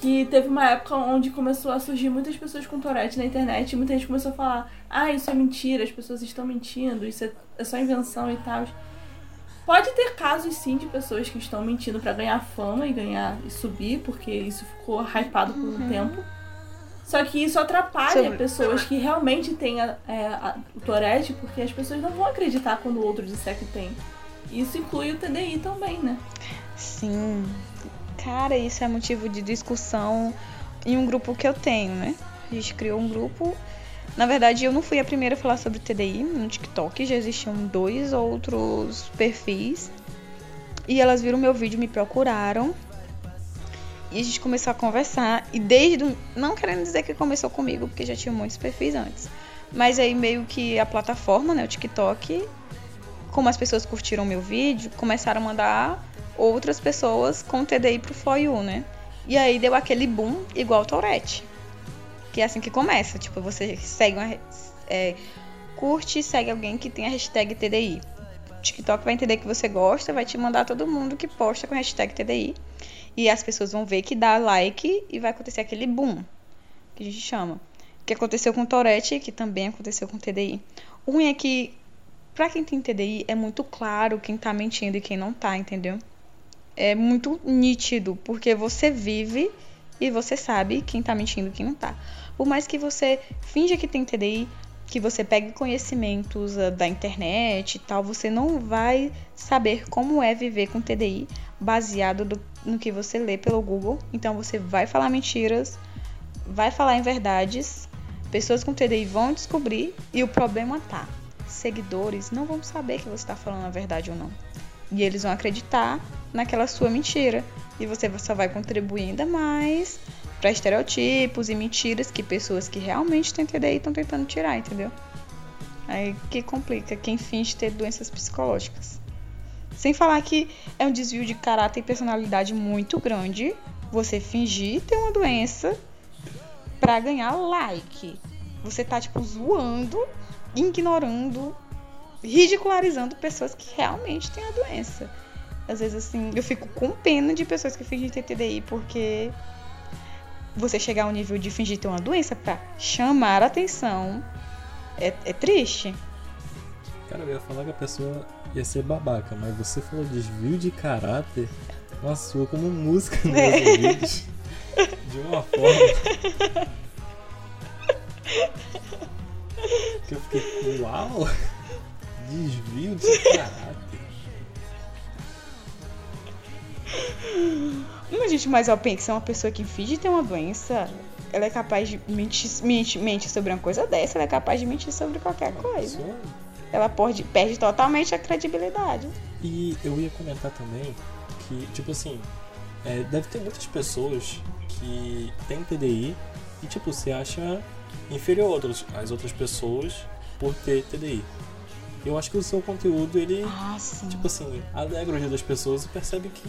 Que teve uma época onde começou a surgir muitas pessoas com Tourette na internet e muita gente começou a falar: ah, isso é mentira, as pessoas estão mentindo, isso é, é só invenção e tal. Pode ter casos sim de pessoas que estão mentindo pra ganhar fama e ganhar e subir, porque isso ficou hypado por um tempo. Só que isso atrapalha Sobre- pessoas que realmente têm a- é, a- o Tourette, porque as pessoas não vão acreditar quando o outro disser que tem. Isso inclui o TDI também, né? Sim. Cara, isso é motivo de discussão em um grupo que eu tenho, né? A gente criou um grupo. Na verdade, eu não fui a primeira a falar sobre TDI no TikTok, já existiam dois outros perfis. E elas viram meu vídeo, me procuraram. E a gente começou a conversar. E desde. Não querendo dizer que começou comigo, porque já tinha muitos perfis antes. Mas aí meio que a plataforma, né, o TikTok, como as pessoas curtiram meu vídeo, começaram a mandar outras pessoas com TDI pro For You, né? E aí deu aquele boom igual Tourette. Que é assim que começa. Tipo, você segue uma. É, curte e segue alguém que tem a hashtag TDI. O TikTok vai entender que você gosta, vai te mandar todo mundo que posta com a hashtag TDI. E as pessoas vão ver que dá like e vai acontecer aquele boom. Que a gente chama. Que aconteceu com Tourette, que também aconteceu com TDI. O ruim é que, pra quem tem TDI, é muito claro quem tá mentindo e quem não tá, entendeu? É muito nítido, porque você vive e você sabe quem tá mentindo e quem não tá. Por mais que você finja que tem TDI, que você pegue conhecimentos uh, da internet e tal, você não vai saber como é viver com TDI baseado do, no que você lê pelo Google. Então você vai falar mentiras, vai falar em verdades, pessoas com TDI vão descobrir e o problema tá. Seguidores não vão saber que você está falando a verdade ou não. E eles vão acreditar naquela sua mentira. E você só vai contribuir ainda mais para estereotipos e mentiras que pessoas que realmente têm TDI estão tentando tirar, entendeu? Aí que complica quem finge ter doenças psicológicas. Sem falar que é um desvio de caráter e personalidade muito grande você fingir ter uma doença para ganhar like. Você tá tipo zoando, ignorando, ridicularizando pessoas que realmente têm a doença. Às vezes assim, eu fico com pena de pessoas que fingem ter TDI porque você chegar ao nível de fingir ter uma doença para chamar a atenção é, é, triste. Cara, eu ia falar que a pessoa ia ser babaca, mas você falou desvio de caráter. Nossa, soou como música nos é. ouvidos. De uma forma. que eu fiquei, uau! Desvio de caráter. Não, gente, penso que é uma pessoa que finge ter uma doença, ela é capaz de mentir, mentir, mentir sobre uma coisa dessa, ela é capaz de mentir sobre qualquer coisa. Ela pode, perde totalmente a credibilidade. E eu ia comentar também que, tipo assim, é, deve ter muitas pessoas que têm TDI e, tipo, se acha inferior às outras pessoas por ter TDI. Eu acho que o seu conteúdo, ele, ah, tipo assim, alegra o dia das pessoas e percebe que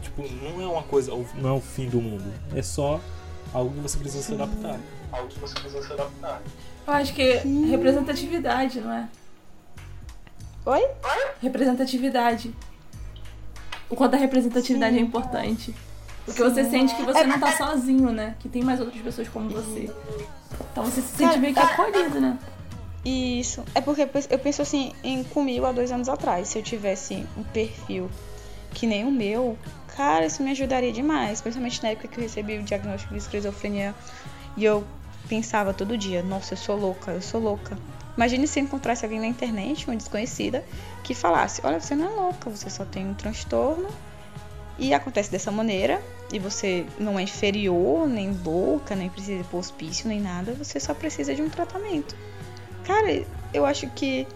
Tipo, não é uma coisa, não é o fim do mundo. É só algo que você precisa Sim. se adaptar. Algo que você precisa se adaptar. Eu acho que Sim. representatividade, não é? Oi? Representatividade. O quanto a representatividade é Sim. é importante. Porque Sim. você sente que você é, não tá sozinho, né? Que tem mais outras pessoas como você. Então você se sente meio que acolhido, né? Isso. É porque eu penso assim em comigo há dois anos atrás. Se eu tivesse um perfil que nem o meu, cara, isso me ajudaria demais. Principalmente na época que eu recebi o diagnóstico de esquizofrenia e eu pensava todo dia, nossa, eu sou louca, eu sou louca. Imagine se encontrasse alguém na internet, uma desconhecida, que falasse: Olha, você não é louca, você só tem um transtorno e acontece dessa maneira, e você não é inferior, nem louca, nem precisa ir pro hospício, nem nada, você só precisa de um tratamento. Cara, eu acho que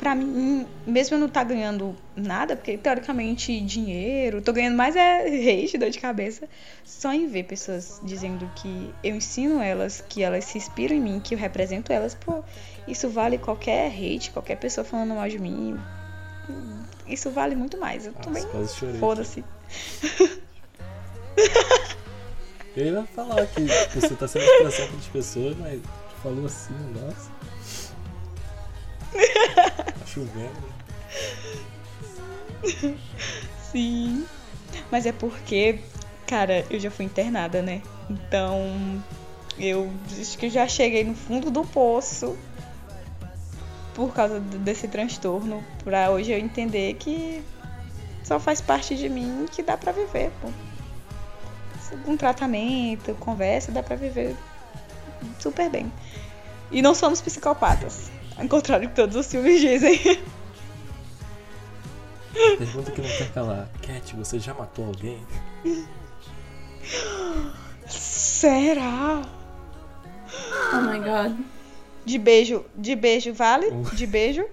pra mim, mesmo eu não estar tá ganhando nada, porque teoricamente dinheiro, tô ganhando mais é hate, dor de cabeça, só em ver pessoas dizendo que eu ensino elas, que elas se inspiram em mim, que eu represento elas, pô, isso vale qualquer hate, qualquer pessoa falando mal de mim. Isso vale muito mais. Eu também. Foda-se. Eu ia falar que você tá sendo inspiração para as pessoas, mas falou assim, nossa. Chovendo. Sim. Mas é porque, cara, eu já fui internada, né? Então, eu acho que já cheguei no fundo do poço por causa desse transtorno. Pra hoje eu entender que só faz parte de mim que dá pra viver, pô. Com tratamento, conversa, dá pra viver super bem. E não somos psicopatas. Ao contrário que todos os filmes dizem. Pergunta que não quer calar. Cat, você já matou alguém? Será? Oh my god. De beijo, de beijo, vale? Uh. De beijo?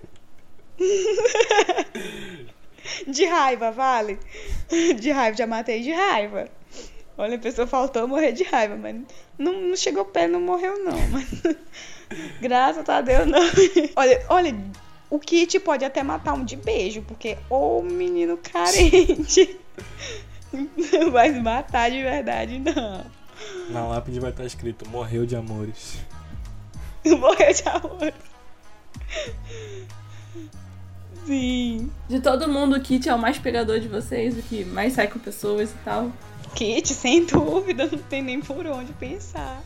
de raiva, vale? De raiva, já matei de raiva. Olha, a pessoa faltou morrer de raiva, mas não, não chegou pé, não morreu não. Mas... Graças a Deus, não. olha, olha, o Kit pode até matar um de beijo, porque o menino carente. Mas matar de verdade, não. Na lápide vai estar escrito: morreu de amores. morreu de amores. Sim. De todo mundo, o Kit é o mais pegador de vocês, o que mais sai com pessoas e tal. Kit, sem dúvida, não tem nem por onde pensar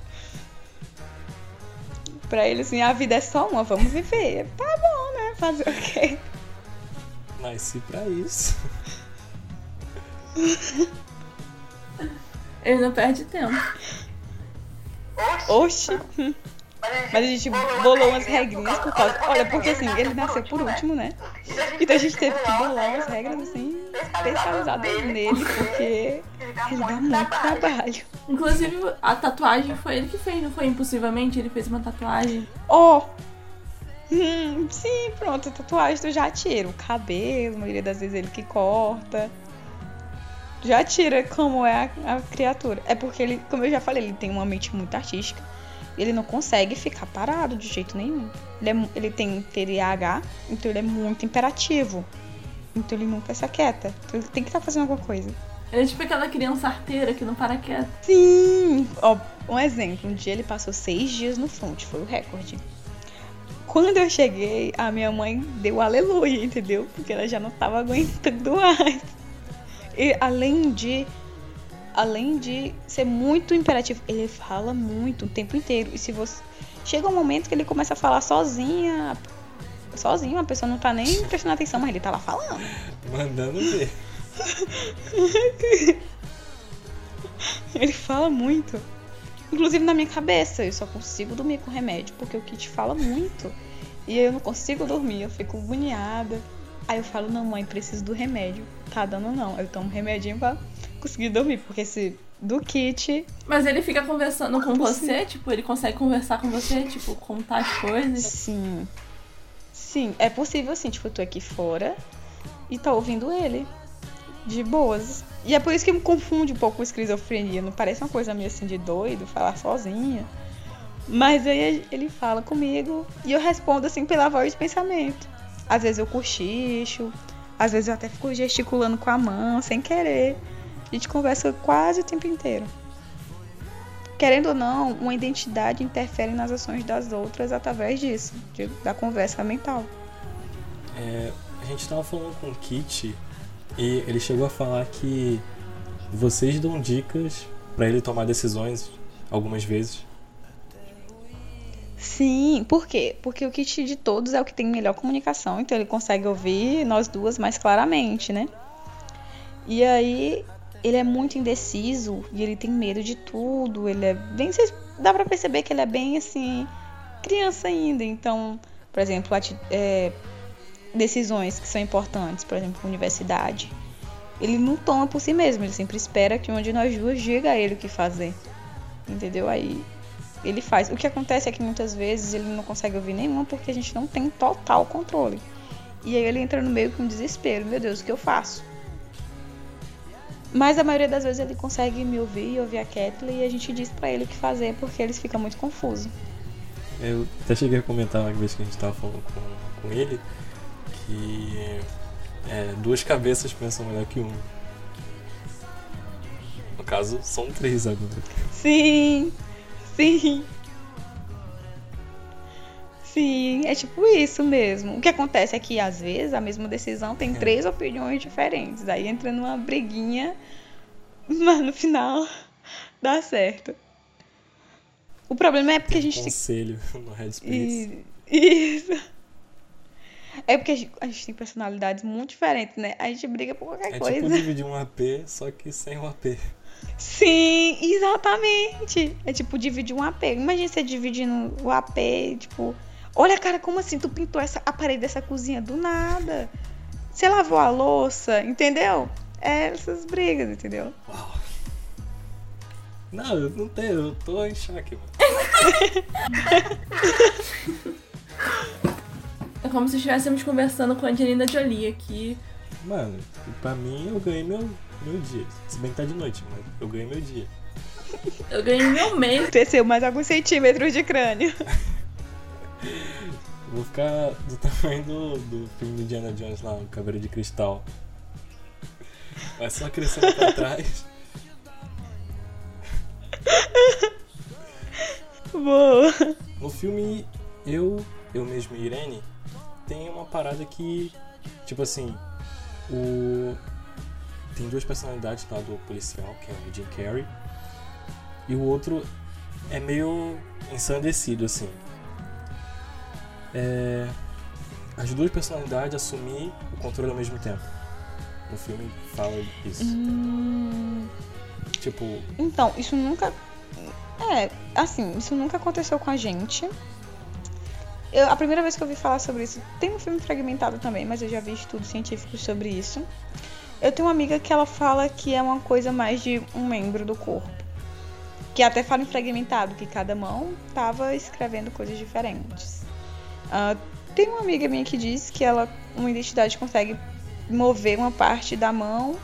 pra ele assim, a vida é só uma, vamos viver. Tá bom, né? Fazer o quê? Nasci pra isso. Ele não perde tempo. Oxi. Mas a gente bolou umas regrinhas por causa. Olha, porque assim, ele nasceu por último, né? Então a gente teve que bolar umas regras assim, especializadas nele, porque ele dá muito trabalho. Inclusive, a tatuagem foi ele que fez, não foi impulsivamente? Ele fez uma tatuagem. Ó. Hum, sim, pronto, a tatuagem tu já tira. O cabelo, a maioria das vezes ele que corta. Já tira como é a, a criatura. É porque ele, como eu já falei, ele tem uma mente muito artística. Ele não consegue ficar parado de jeito nenhum. Ele, é ele tem TDAH, então ele é muito imperativo. Então ele nunca se aquieta. Então ele tem que estar fazendo alguma coisa. Ele é tipo aquela criança arteira que não para quieto. Sim! Ó, um exemplo. Um dia ele passou seis dias no front, foi o recorde. Quando eu cheguei, a minha mãe deu aleluia, entendeu? Porque ela já não tava aguentando mais. E além de. Além de ser muito imperativo, ele fala muito o tempo inteiro. E se você. Chega um momento que ele começa a falar sozinha. Sozinho, a pessoa não tá nem prestando atenção, mas ele tá lá falando. Mandando ver. Ele fala muito. Inclusive na minha cabeça, eu só consigo dormir com remédio, porque o Kit fala muito. E eu não consigo dormir, eu fico agoniada. Aí eu falo, não, mãe, preciso do remédio. Tá dando não. Eu tomo remedinho pra conseguir dormir, porque esse do Kit. Mas ele fica conversando com você, tipo, ele consegue conversar com você, tipo, contar as coisas. Sim. Sim, é possível assim, tipo, eu tô aqui fora e tá ouvindo ele. De boas. E é por isso que me confunde um pouco com esquizofrenia. Não parece uma coisa meio assim de doido, falar sozinha. Mas aí ele fala comigo e eu respondo assim pela voz de pensamento. Às vezes eu cochicho, às vezes eu até fico gesticulando com a mão, sem querer. A gente conversa quase o tempo inteiro. Querendo ou não, uma identidade interfere nas ações das outras através disso, de- da conversa mental. É, a gente tava falando com o Kit e ele chegou a falar que vocês dão dicas pra ele tomar decisões algumas vezes. Sim, por quê? Porque o kit de todos é o que tem melhor comunicação, então ele consegue ouvir nós duas mais claramente, né? E aí ele é muito indeciso e ele tem medo de tudo, ele é bem, vocês- dá pra perceber que ele é bem assim criança ainda, então, por exemplo, é, decisões que são importantes, por exemplo, universidade, ele não toma por si mesmo, ele sempre espera que uma de nós duas diga a ele o que fazer. Entendeu? Aí ele faz. O que acontece é que muitas vezes ele não consegue ouvir nenhuma porque a gente não tem total controle. E aí ele entra no meio com desespero. Meu Deus, o que eu faço? Mas a maioria das vezes ele consegue me ouvir, ouvir a Kathleen e a gente diz pra ele o que fazer porque eles ficam muito confusos. Eu até cheguei a comentar uma vez que a gente tava falando com, com ele que é, duas cabeças pensam melhor que uma. No caso, são três agora. Sim, sim. Sim, é tipo isso mesmo. O que acontece é que às vezes a mesma decisão tem É. três opiniões diferentes. Aí entra numa briguinha, mas no final dá certo. O problema é porque a gente tem Conselho no Headspace. e- Isso. É porque a gente, a gente tem personalidades muito diferentes, né? A gente briga por qualquer É coisa. tipo dividir um AP, só que sem o AP. Sim, exatamente. É tipo dividir um AP. Imagina você dividindo o AP, tipo, olha, cara, como assim tu pintou essa, a parede dessa cozinha do nada? Você lavou a louça, entendeu? É essas brigas, entendeu? Uau. Não, eu não tenho, eu tô em choque, mano. É como se estivéssemos conversando com a Angelina Jolie aqui. Mano, pra mim eu ganhei meu, meu dia. Se bem que tá de noite, mas eu ganhei meu dia. Eu ganhei meu mês. Cresceu mais alguns centímetros de crânio. Vou ficar do tamanho do, do filme do Indiana Jones lá, o Caveira de Cristal. Vai só crescendo pra trás. Boa. No filme, eu, eu mesmo e Irene, tem uma parada que, tipo assim, o... Tem duas personalidades lá do policial, que é o Jim Carrey, e o outro é meio ensandecido, assim. É... As duas personalidades assumir o controle ao mesmo tempo. No filme fala isso. Hum, Tipo, Então, isso nunca. É, assim, isso nunca aconteceu com a gente. Eu- a primeira vez que eu ouvi falar sobre isso, tem um filme fragmentado também, mas eu já vi estudos científicos sobre isso. Eu tenho uma amiga que ela fala que é uma coisa mais de um membro do corpo. Que até fala em fragmentado, que cada mão tava escrevendo coisas diferentes. Ah, tem uma amiga minha que diz que ela, uma identidade consegue mover uma parte da mão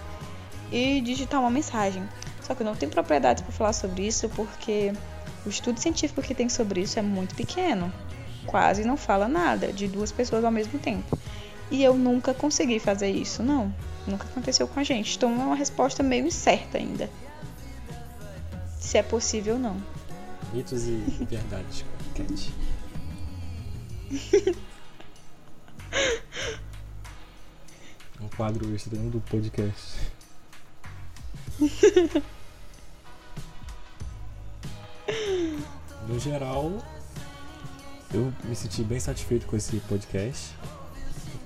e digitar uma mensagem. Só que eu não tenho propriedades para falar sobre isso porque o estudo científico que tem sobre isso é muito pequeno. Quase não fala nada de duas pessoas ao mesmo tempo. E eu nunca consegui fazer isso, não. Nunca aconteceu com a gente. Então é uma resposta meio incerta ainda. Se é possível ou não. mitos e verdades, Cat. Um quadro extra do podcast. No geral, eu me senti bem satisfeito com esse podcast.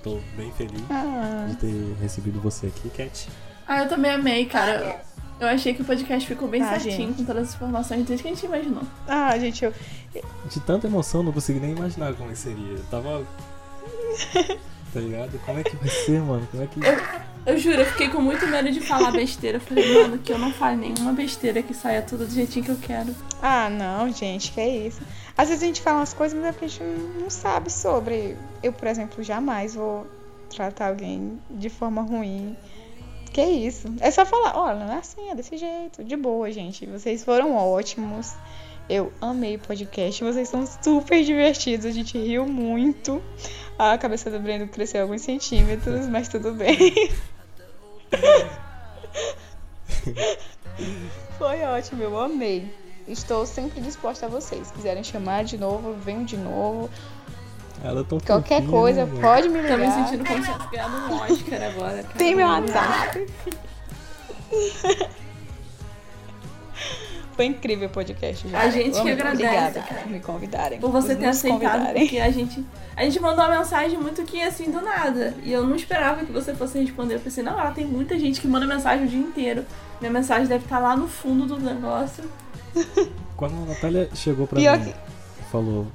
Tô bem feliz Ah, de ter recebido você aqui, Cat. Ah, eu também amei, cara. Eu achei que o podcast ficou bem Ah, certinho, gente. com todas as informações desde que a gente imaginou. ah gente, eu, De tanta emoção, não consegui nem imaginar como é que seria. Eu tava. Tá ligado? Como é que vai ser, mano? Como é que. Eu juro, eu fiquei com muito medo de falar besteira. Eu falei, mano, que eu não fale nenhuma besteira, que saia tudo do jeitinho que eu quero. Ah, não, gente, que é isso. Às vezes a gente fala umas coisas, mas é a gente não sabe sobre. Eu, por exemplo, jamais vou tratar alguém de forma ruim. Que isso? É só falar, olha, não é assim, é desse jeito. De boa, gente. Vocês foram ótimos. Eu amei o podcast. Vocês são super divertidos. A gente riu muito. A cabeça do Breno cresceu alguns centímetros, mas tudo bem. Foi ótimo, eu amei. Estou sempre disposta a vocês. Se quiserem chamar de novo, venham de novo. Ela tão Qualquer fofinha, coisa, né, pode me Tô ligar. me sentindo como se tivesse ganhado um Oscar agora, cara. Tem meu WhatsApp. Foi incrível o podcast, gente. A gente Eu que agradece, Obrigada cara. por me convidarem. Por você por ter aceitado, porque a gente. A gente mandou uma mensagem muito que assim, do nada. E eu não esperava que você fosse responder. Eu pensei, não, ela tem muita gente que manda mensagem o dia inteiro. Minha mensagem deve estar lá no fundo do negócio. Quando a Natália chegou pra Pior mim que- e falou,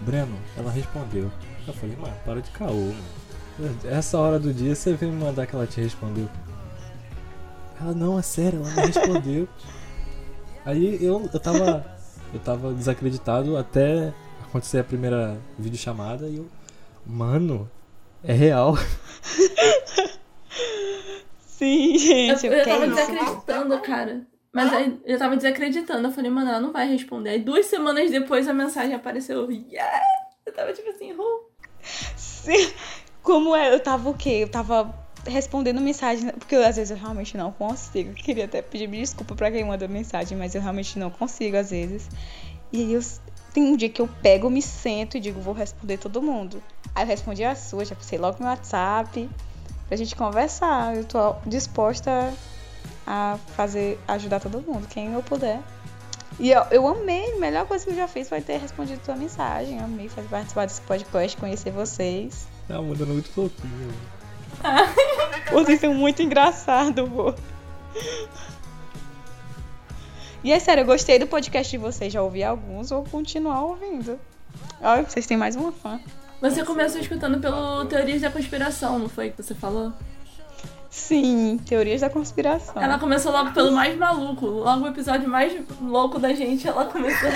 Breno, ela respondeu. Eu falei, mano, para de caô, mano. Essa hora do dia você vem me mandar que ela te respondeu. Ela, não, é sério, ela não respondeu. Aí eu, eu tava. Eu tava desacreditado até acontecer a primeira videochamada e eu. Mano, é real. Sim, gente. eu, Eu, eu tava isso? desacreditando, cara. Mas aí eu tava desacreditando. Eu falei, mano, ela não vai responder. Aí duas semanas depois a mensagem apareceu. Yeah! Eu tava tipo assim, uh. Sim. Como é? Eu tava o quê? Eu tava respondendo mensagem, porque eu, às vezes eu realmente não consigo. Eu queria até pedir desculpa pra quem manda mensagem, mas eu realmente não consigo às vezes. E aí eu tem um dia que eu pego, me sento e digo, vou responder todo mundo. Aí eu respondi a sua, já passei logo no WhatsApp pra gente conversar. Eu tô disposta a fazer, ajudar todo mundo, quem eu puder. E eu, eu amei, a melhor coisa que eu já fiz foi ter respondido tua mensagem. Eu amei fazer participar desse podcast, conhecer vocês. Tá mandando muito fofinho. mano. Vocês são muito engraçados, vô. E é sério, eu gostei do podcast de vocês. Já ouvi alguns, vou continuar ouvindo. Olha, vocês têm mais uma fã. Você começou escutando pelo Teorias da Conspiração, não foi que você falou? Sim, teorias da conspiração. Ela começou logo pelo mais maluco. Logo o episódio mais louco da gente, ela começou.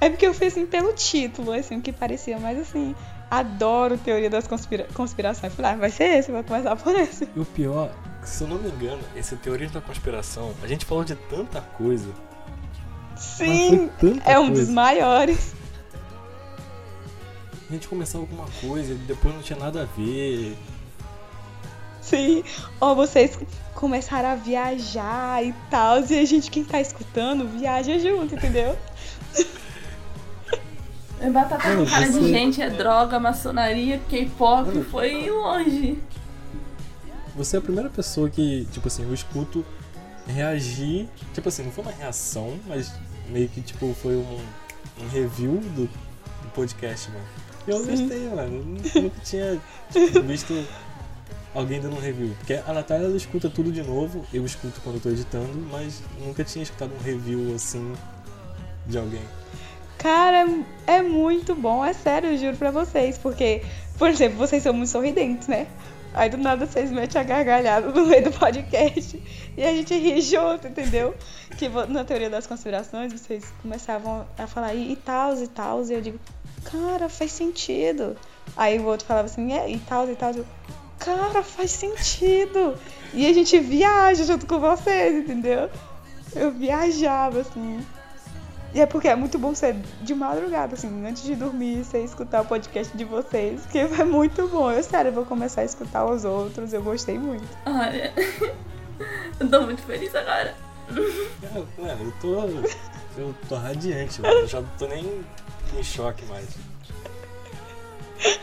É porque eu fiz assim pelo título, assim, o que parecia mais assim. Adoro teoria das conspira conspirações. Falei, ah, vai ser esse, vou começar por esse. E o pior, se eu não me engano, esse Teoria da Conspiração, a gente falou de tanta coisa. mas Sim, é um coisa. dos maiores. A gente começava alguma coisa e depois não tinha nada a ver. Sim. Ó, vocês começaram a viajar e tal. E a gente, quem tá escutando, viaja junto, entendeu? É batata Mano, com cara de você- gente, é droga, maçonaria, K-pop, foi longe. Você é a primeira pessoa que, tipo assim, eu escuto reagir. Tipo assim, não foi uma reação, mas meio que tipo foi um, um review do, do podcast, mano. E eu Sim. gostei, mano. Nunca tinha tipo, visto alguém dando um review. Porque a Natália ela escuta tudo de novo, eu escuto quando eu tô editando, mas nunca tinha escutado um review assim de alguém. Cara, é muito bom, é sério, eu juro pra vocês. Porque, por exemplo, vocês são muito sorridentes, né? Aí do nada vocês metem a gargalhada no meio do podcast e a gente ri junto, entendeu? Que na teoria das conspirações vocês começavam a falar e tal, e tal, e eu digo, cara, faz sentido. Aí o outro falava assim, é, e tal, e tal, cara, faz sentido. E a gente viaja junto com vocês, entendeu? Eu viajava, assim. E é porque é muito bom ser de madrugada, assim, antes de dormir, você escutar o podcast de vocês, porque é muito bom. Eu, sério, eu vou começar a escutar os outros, eu gostei muito. Olha, eu tô muito feliz agora. Mano, eu tô. Eu tô radiante, mano. Eu já não tô nem em choque mais.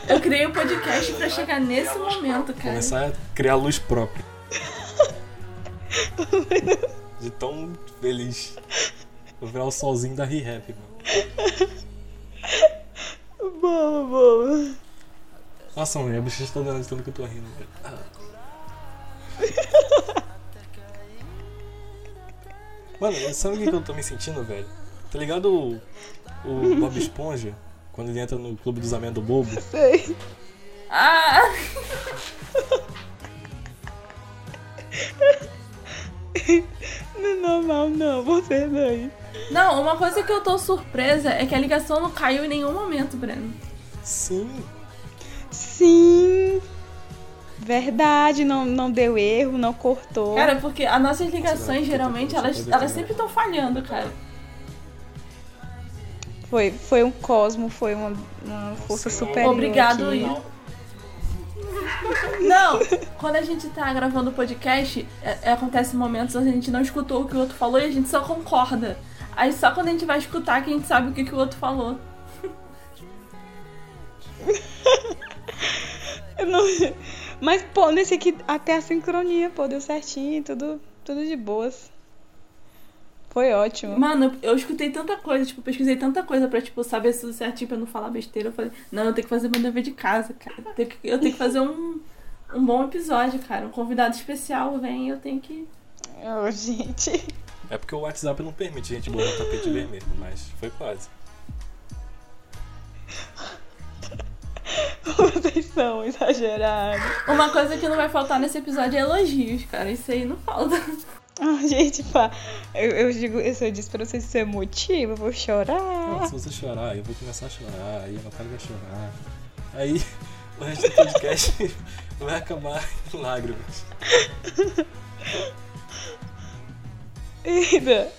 Eu criei o podcast pra chegar nesse momento, cara. Começar a criar luz própria. De tão feliz. Vou virar o solzinho da Re-Rap, mano. Boa, boa. Nossa, mano, a bochecha tá dando tanto que eu tô rindo, velho. Ah. Mano, sabe o que que eu tô me sentindo, velho? Tá ligado o, o Bob Esponja? Quando ele entra no clube dos amendo bobo? Sei. Ah! Não é normal, não, você daí. Não, uma coisa que eu tô surpresa é que a ligação não caiu em nenhum momento, Breno. Sim. Sim. Verdade, não, não deu erro, não cortou. Cara, porque as nossas ligações, geralmente, elas, elas sempre estão falhando, cara. Foi, foi um cosmo, foi uma, uma força superior. Obrigado, aqui. Will. Não, quando a gente tá gravando o podcast, é- é- acontece momentos onde a gente não escutou o que o outro falou e a gente só concorda. Aí só quando a gente vai escutar que a gente sabe o que, que o outro falou. Eu não- Mas, pô, nesse aqui até a sincronia, pô, deu certinho, tudo, tudo de boas. Foi ótimo. Mano, eu escutei tanta coisa, tipo, pesquisei tanta coisa pra, tipo, saber tudo certinho pra não falar besteira. Eu falei, não, eu tenho que fazer meu dever de casa, cara. Eu tenho que, eu tenho que fazer um, um bom episódio, cara. Um convidado especial vem e eu tenho que. Ô, gente. É porque o WhatsApp não permite a gente botar tapete vermelho, mas foi quase. Vocês são exagerados. Uma coisa que não vai faltar nesse episódio é elogios, cara. Isso aí não falta. Ah, gente, pá. Eu, eu digo, eu só disse pra vocês ser motivo, eu vou Não, chorar. se você chorar, eu vou começar a chorar, aí a Natália vai chorar. Aí o resto do podcast vai acabar em lágrimas. Eita.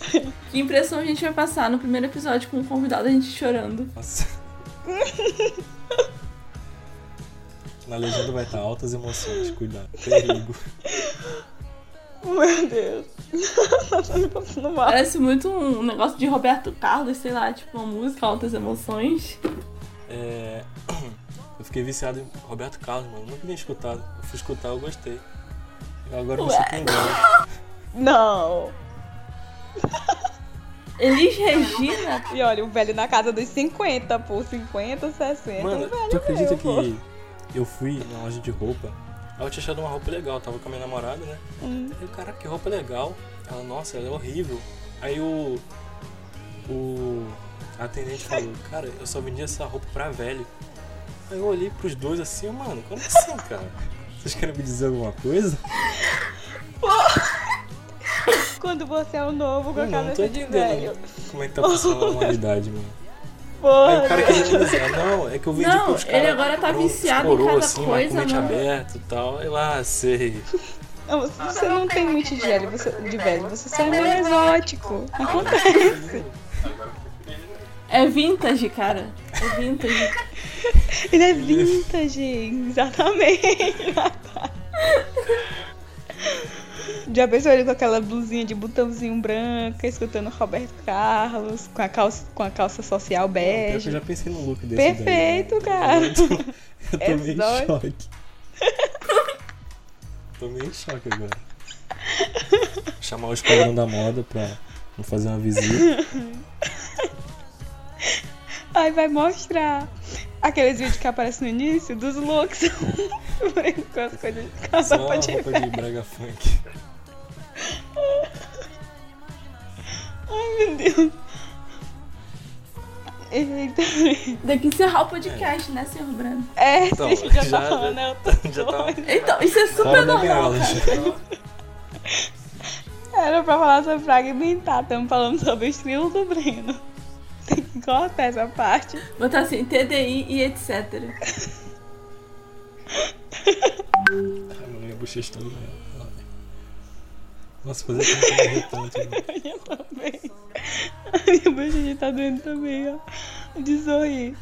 Que impressão a gente vai passar no primeiro episódio com o convidado a gente chorando. Nossa. Na legenda vai estar altas emoções, cuidado. Perigo. Meu Deus. Tá me passando mal. Parece muito um negócio de Roberto Carlos, sei lá, tipo uma música, altas emoções. É, Eu fiquei viciado em Roberto Carlos, mano. Nunca tinha escutado. Eu fui escutar, eu gostei. Agora eu me Ué. sinto engano. Não. Elis Regina? E olha, o velho na casa dos 50, pô. 50, 60. Mano, o velho tu acredita meu, pô. que eu fui na loja de roupa? Aí eu tinha achado uma roupa legal, tava com a minha namorada, né? Hum. Aí eu, caraca, que roupa legal. Ela, nossa, ela é horrível. Aí o. O atendente falou, cara, eu só vendi essa roupa pra velho. Aí eu olhei pros dois assim, mano, como assim, cara? Vocês querem me dizer alguma coisa? Quando você é o novo com a cabeça de velho. como é que tá funcionando a humanidade, mano. Aí Porra. o cara queria me dizer, não, é que eu vendi Não, pros ele agora tá viciado em coroa, cada assim, coisa, mano. aberto e tal. Aí lá, sei. Não, você não tem mente de velho, você, de velho, você só é meio exótico. Acontece. É vintage, cara. É vintage. Ele é vintage, exatamente. Já pensou ele com aquela blusinha de botãozinho branca, escutando Roberto Carlos, com a calça, com a calça social que eu bege. já pensei num look desse Perfeito, daí, cara. Eu tô, eu tô meio em choque. tô meio em choque agora. Chamar o esquadrão da moda pra fazer uma visita. Ai, vai mostrar aqueles vídeos que aparecem no início dos looks. com as coisas com a Só roupa de roupa de brega funk. Ai, meu Deus. Eita. Tem que encerrar o podcast, né, senhor Brando? É, Então, sim, já, já- tá falando, eu tô Já tá Então, isso é super normal. Era pra falar sobre fragmentar, estamos falando sobre o estilo do Breno. Tem que cortar essa parte. Botar assim, TDI e etc. Ai, mano, minha bochecha tá doendo. Nossa, fazer tanto. A minha também. A minha bochecha tá doendo também, ó. De sorrir.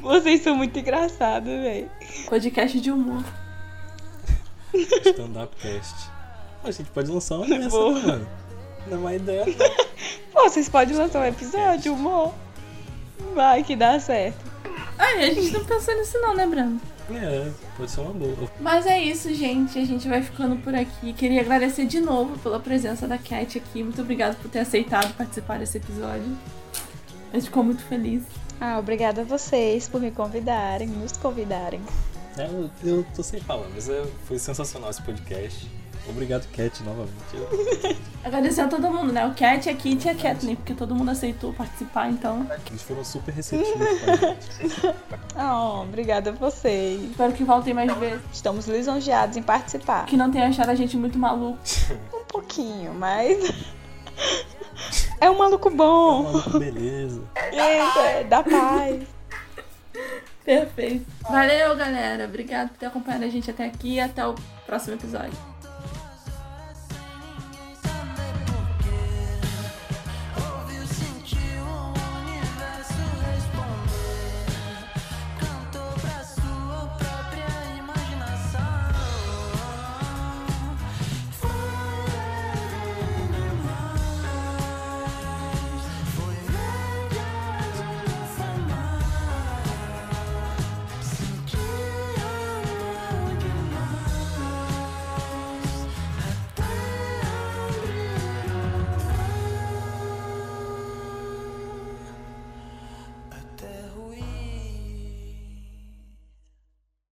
Vocês são muito engraçados, véi. Podcast de humor. Stand-up cast. A gente pode lançar uma dessa, Boa. né, mano? Não é uma ideia, não. Pô, vocês podem lançar um episódio, humor. Vai que dá certo. Ai, a gente não pensou nisso não, né, Brando? É, pode ser uma boa. Mas é isso, gente. A gente vai ficando por aqui. Queria agradecer de novo pela presença da Cat aqui. Muito obrigada por ter aceitado participar desse episódio. A gente ficou muito feliz. Ah, obrigada a vocês por me convidarem, nos convidarem. É, eu, eu tô sem palavras. É, foi sensacional esse podcast. Obrigado, Cat, novamente. Agradecer a todo mundo, né? O Cat, a Kit e a Kathleen, porque todo mundo aceitou participar, então. Eles foram super receptivos. Ah, obrigada a vocês. Espero que voltem mais vezes. Estamos lisonjeados em participar. Que não tenha achado a gente muito maluco. Um pouquinho, mas. É um maluco bom. Maluco, beleza. Eita, é da paz. Perfeito. Valeu, galera. Obrigado por ter acompanhado a gente até aqui e até o próximo episódio.